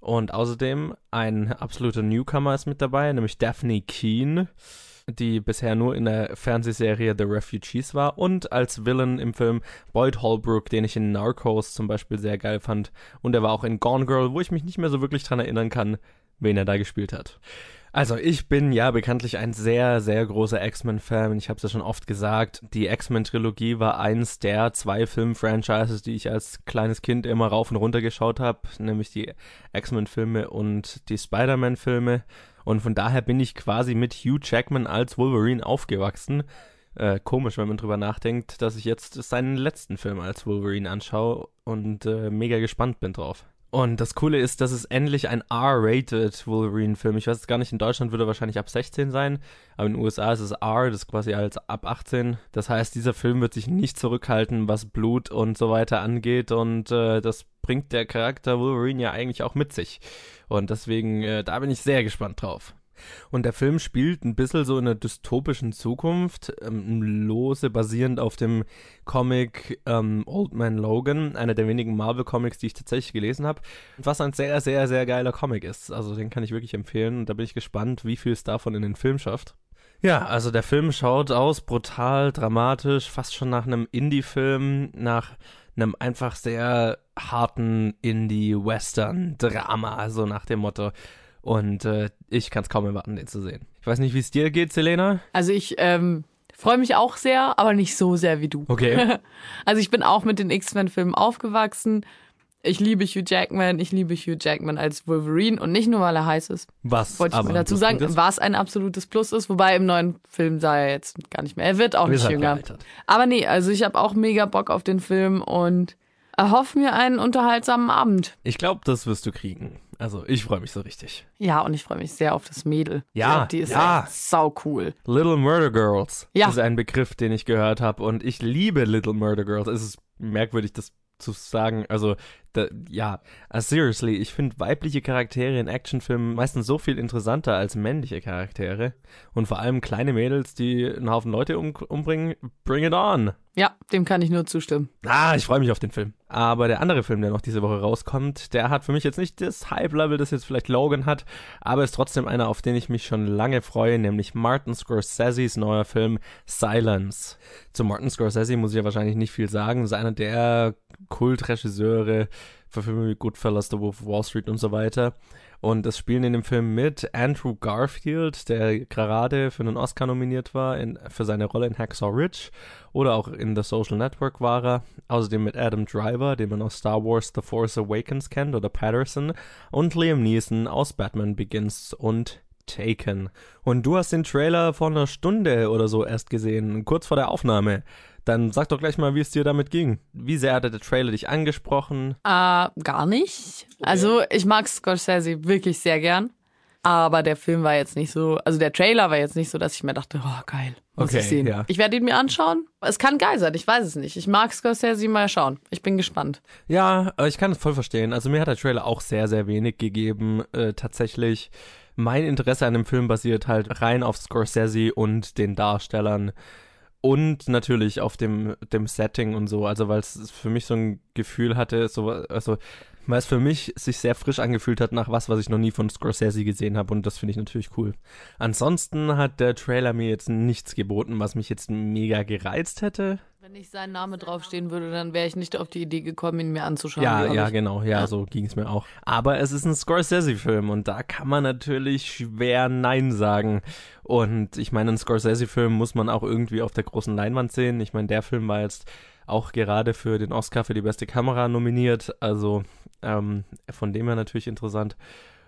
Und außerdem ein absoluter Newcomer ist mit dabei, nämlich Daphne Keane, die bisher nur in der Fernsehserie The Refugees war und als Villain im Film Boyd Holbrook, den ich in Narcos zum Beispiel sehr geil fand. Und er war auch in Gone Girl, wo ich mich nicht mehr so wirklich dran erinnern kann, wen er da gespielt hat. Also ich bin ja bekanntlich ein sehr, sehr großer X-Men-Fan. Ich habe es ja schon oft gesagt. Die X-Men-Trilogie war eins der zwei Film-Franchises, die ich als kleines Kind immer rauf und runter geschaut habe, nämlich die X-Men-Filme und die Spider-Man-Filme. Und von daher bin ich quasi mit Hugh Jackman als Wolverine aufgewachsen. Äh, komisch, wenn man drüber nachdenkt, dass ich jetzt seinen letzten Film als Wolverine anschaue und äh, mega gespannt bin drauf. Und das Coole ist, dass es endlich ein R-rated Wolverine-Film. Ich weiß jetzt gar nicht, in Deutschland würde er wahrscheinlich ab 16 sein, aber in den USA ist es R, das ist quasi als ab 18. Das heißt, dieser Film wird sich nicht zurückhalten, was Blut und so weiter angeht und äh, das bringt der Charakter Wolverine ja eigentlich auch mit sich. Und deswegen, äh, da bin ich sehr gespannt drauf. Und der Film spielt ein bisschen so in einer dystopischen Zukunft, ähm, lose basierend auf dem Comic ähm, Old Man Logan, einer der wenigen Marvel-Comics, die ich tatsächlich gelesen habe. Was ein sehr, sehr, sehr geiler Comic ist. Also den kann ich wirklich empfehlen. Und da bin ich gespannt, wie viel es davon in den Film schafft. Ja, also der Film schaut aus, brutal, dramatisch, fast schon nach einem Indie-Film, nach einem einfach sehr harten Indie-Western-Drama, so nach dem Motto. Und äh, ich kann es kaum erwarten, den zu sehen. Ich weiß nicht, wie es dir geht, Selena. Also ich ähm, freue mich auch sehr, aber nicht so sehr wie du. Okay. Also ich bin auch mit den X-Men-Filmen aufgewachsen. Ich liebe Hugh Jackman, ich liebe Hugh Jackman als Wolverine und nicht nur, weil er heiß ist. Was? Wollte ich mal dazu sagen, was ein absolutes Plus ist, wobei im neuen Film sah er jetzt gar nicht mehr. Er wird auch wir nicht jünger. gealtert. Aber nee, also ich habe auch mega Bock auf den Film und erhoffe mir einen unterhaltsamen Abend. Ich glaube, das wirst du kriegen. Also, ich freue mich so richtig. Ja, und ich freue mich sehr auf das Mädel. Ja, die ist ja. sau cool. Little Murder Girls Ja. ist ein Begriff, den ich gehört habe. Und ich liebe Little Murder Girls. Es ist merkwürdig, das zu sagen. Also, da, ja, uh, seriously, ich finde weibliche Charaktere in Actionfilmen meistens so viel interessanter als männliche Charaktere. Und vor allem kleine Mädels, die einen Haufen Leute um, umbringen, bring it on. Ja, dem kann ich nur zustimmen. Ah, ich freue mich auf den Film. Aber der andere Film, der noch diese Woche rauskommt, der hat für mich jetzt nicht das Hype-Level, das jetzt vielleicht Logan hat, aber ist trotzdem einer, auf den ich mich schon lange freue, nämlich Martin Scorseses neuer Film Silence. Zu Martin Scorsese muss ich ja wahrscheinlich nicht viel sagen. Das ist einer der Kultregisseure für Filme wie Goodfellas, The Wolf of Wall Street und so weiter. Und es spielen in dem Film mit Andrew Garfield, der gerade für einen Oscar nominiert war in, für seine Rolle in Hacksaw Ridge oder auch in The Social Network war er. Außerdem mit Adam Driver, den man aus Star Wars The Force Awakens kennt oder Patterson und Liam Neeson aus Batman Begins und Taken. Und du hast den Trailer vor einer Stunde oder so erst gesehen, kurz vor der Aufnahme. Dann sag doch gleich mal, wie es dir damit ging. Wie sehr hat der Trailer dich angesprochen? Äh, gar nicht. Also ich mag Scorsese wirklich sehr gern. Aber der Film war jetzt nicht so, also der Trailer war jetzt nicht so, dass ich mir dachte, oh geil, muss Okay, ich sehen. ja. Ich werde ihn mir anschauen. Es kann geil sein, ich weiß es nicht. Ich mag Scorsese mal schauen. Ich bin gespannt. Ja, äh, ich kann es voll verstehen. Also mir hat der Trailer auch sehr, sehr wenig gegeben. Äh, tatsächlich, mein Interesse an dem Film basiert halt rein auf Scorsese und den Darstellern und natürlich auf dem, dem Setting und so. Also weil es für mich so ein Gefühl hatte, so, also weil es für mich sich sehr frisch angefühlt hat nach was, was ich noch nie von Scorsese gesehen habe und das finde ich natürlich cool. Ansonsten hat der Trailer mir jetzt nichts geboten, was mich jetzt mega gereizt hätte. Wenn nicht sein Name draufstehen würde, dann wäre ich nicht auf die Idee gekommen, ihn mir anzuschauen. Ja, ja, ich. genau, ja, Ja. so ging es mir auch. Aber es ist ein Scorsese-Film und da kann man natürlich schwer Nein sagen. Und ich meine, einen Scorsese-Film muss man auch irgendwie auf der großen Leinwand sehen. Ich meine, der Film war jetzt auch gerade für den Oscar für die beste Kamera nominiert. Also ähm, von dem her natürlich interessant.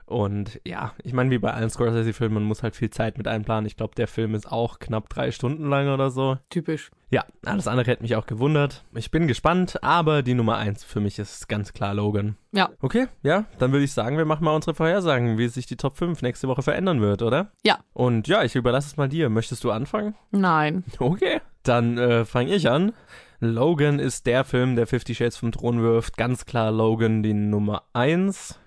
Und ja, ich meine, wie bei allen Scorsese-Filmen, man muss halt viel Zeit mit einplanen. Ich glaube, der Film ist auch knapp drei Stunden lang oder so. Typisch. Ja, alles andere hätte mich auch gewundert. Ich bin gespannt, aber die Nummer eins für mich ist ganz klar Logan. Ja. Okay, ja, dann würde ich sagen, wir machen mal unsere Vorhersagen, wie sich die Top 5 nächste Woche verändern wird, oder? Ja. Und ja, ich überlasse es mal dir. Möchtest du anfangen? Nein. Okay. Dann äh, fange ich an. Logan ist der Film, der Fifty Shades vom Thron wirft. Ganz klar Logan die Nummer eins.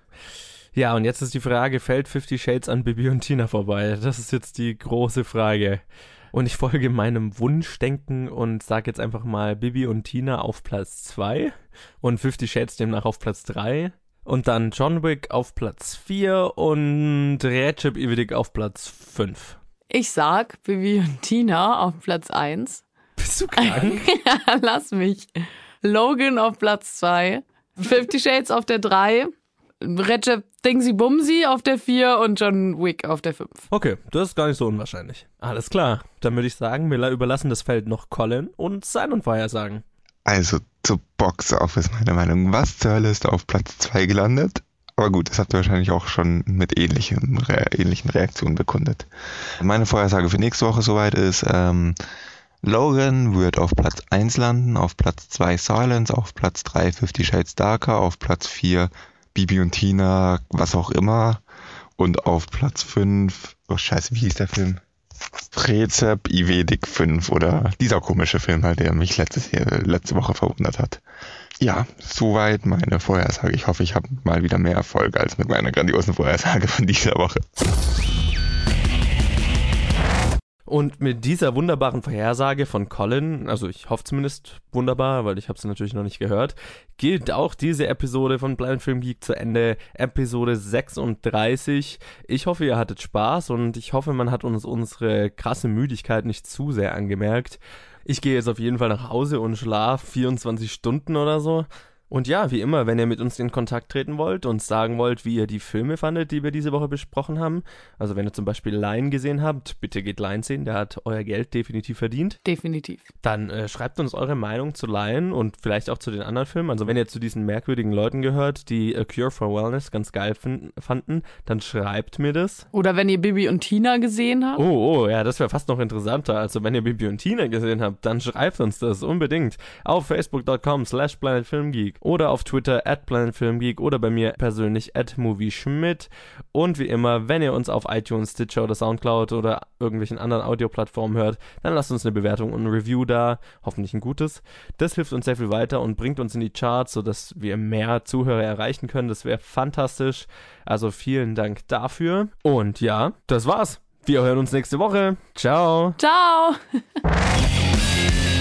Ja, und jetzt ist die Frage, fällt Fifty Shades an Bibi und Tina vorbei? Das ist jetzt die große Frage. Und ich folge meinem Wunschdenken und sage jetzt einfach mal Bibi und Tina auf Platz 2 und Fifty Shades demnach auf Platz 3. Und dann John Wick auf Platz 4 und Recep Ivedik auf Platz 5. Ich sag Bibi und Tina auf Platz 1. Bist du krank? Ja, Lass mich. Logan auf Platz 2. Fifty Shades auf der 3. Recep Dingsy Bumsy auf der 4 und John Wick auf der 5. Okay, das ist gar nicht so unwahrscheinlich. Alles klar. Dann würde ich sagen, wir überlassen das Feld noch Colin und seinen Vorhersagen. Also zur Box Office, meine Meinung. Was zur Hölle ist auf Platz 2 gelandet? Aber gut, das habt ihr wahrscheinlich auch schon mit ähnlichen, Re ähnlichen Reaktionen bekundet. Meine Vorhersage für nächste Woche soweit ist, ähm, Logan wird auf Platz 1 landen, auf Platz 2 Silence, auf Platz 3 Fifty Shades Darker, auf Platz 4 Bibi und Tina, was auch immer. Und auf Platz 5, oh scheiße, wie hieß der Film? Rezep Ivedik 5 oder dieser komische Film halt, der mich letztes, letzte Woche verwundert hat. Ja, soweit meine Vorhersage. Ich hoffe, ich habe mal wieder mehr Erfolg als mit meiner grandiosen Vorhersage von dieser Woche. Und mit dieser wunderbaren Vorhersage von Colin, also ich hoffe zumindest wunderbar, weil ich habe sie natürlich noch nicht gehört, gilt auch diese Episode von Blind Film Geek zu Ende, Episode 36. Ich hoffe, ihr hattet Spaß und ich hoffe, man hat uns unsere krasse Müdigkeit nicht zu sehr angemerkt. Ich gehe jetzt auf jeden Fall nach Hause und schlaf 24 Stunden oder so. Und ja, wie immer, wenn ihr mit uns in Kontakt treten wollt und sagen wollt, wie ihr die Filme fandet, die wir diese Woche besprochen haben, also wenn ihr zum Beispiel Lion gesehen habt, bitte geht Lion sehen, der hat euer Geld definitiv verdient. Definitiv. Dann äh, schreibt uns eure Meinung zu Lion und vielleicht auch zu den anderen Filmen. Also wenn ihr zu diesen merkwürdigen Leuten gehört, die A Cure for Wellness ganz geil fanden, dann schreibt mir das. Oder wenn ihr Bibi und Tina gesehen habt. Oh, oh, ja, das wäre fast noch interessanter. Also wenn ihr Bibi und Tina gesehen habt, dann schreibt uns das unbedingt auf facebook.com slash planetfilmgeek oder auf Twitter at planetfilmgeek oder bei mir persönlich at movieschmidt. Und wie immer, wenn ihr uns auf iTunes, Stitcher oder Soundcloud oder irgendwelchen anderen Audioplattformen hört, dann lasst uns eine Bewertung und ein Review da, hoffentlich ein gutes. Das hilft uns sehr viel weiter und bringt uns in die Charts, sodass wir mehr Zuhörer erreichen können. Das wäre fantastisch. Also vielen Dank dafür. Und ja, das war's. Wir hören uns nächste Woche. Ciao. Ciao.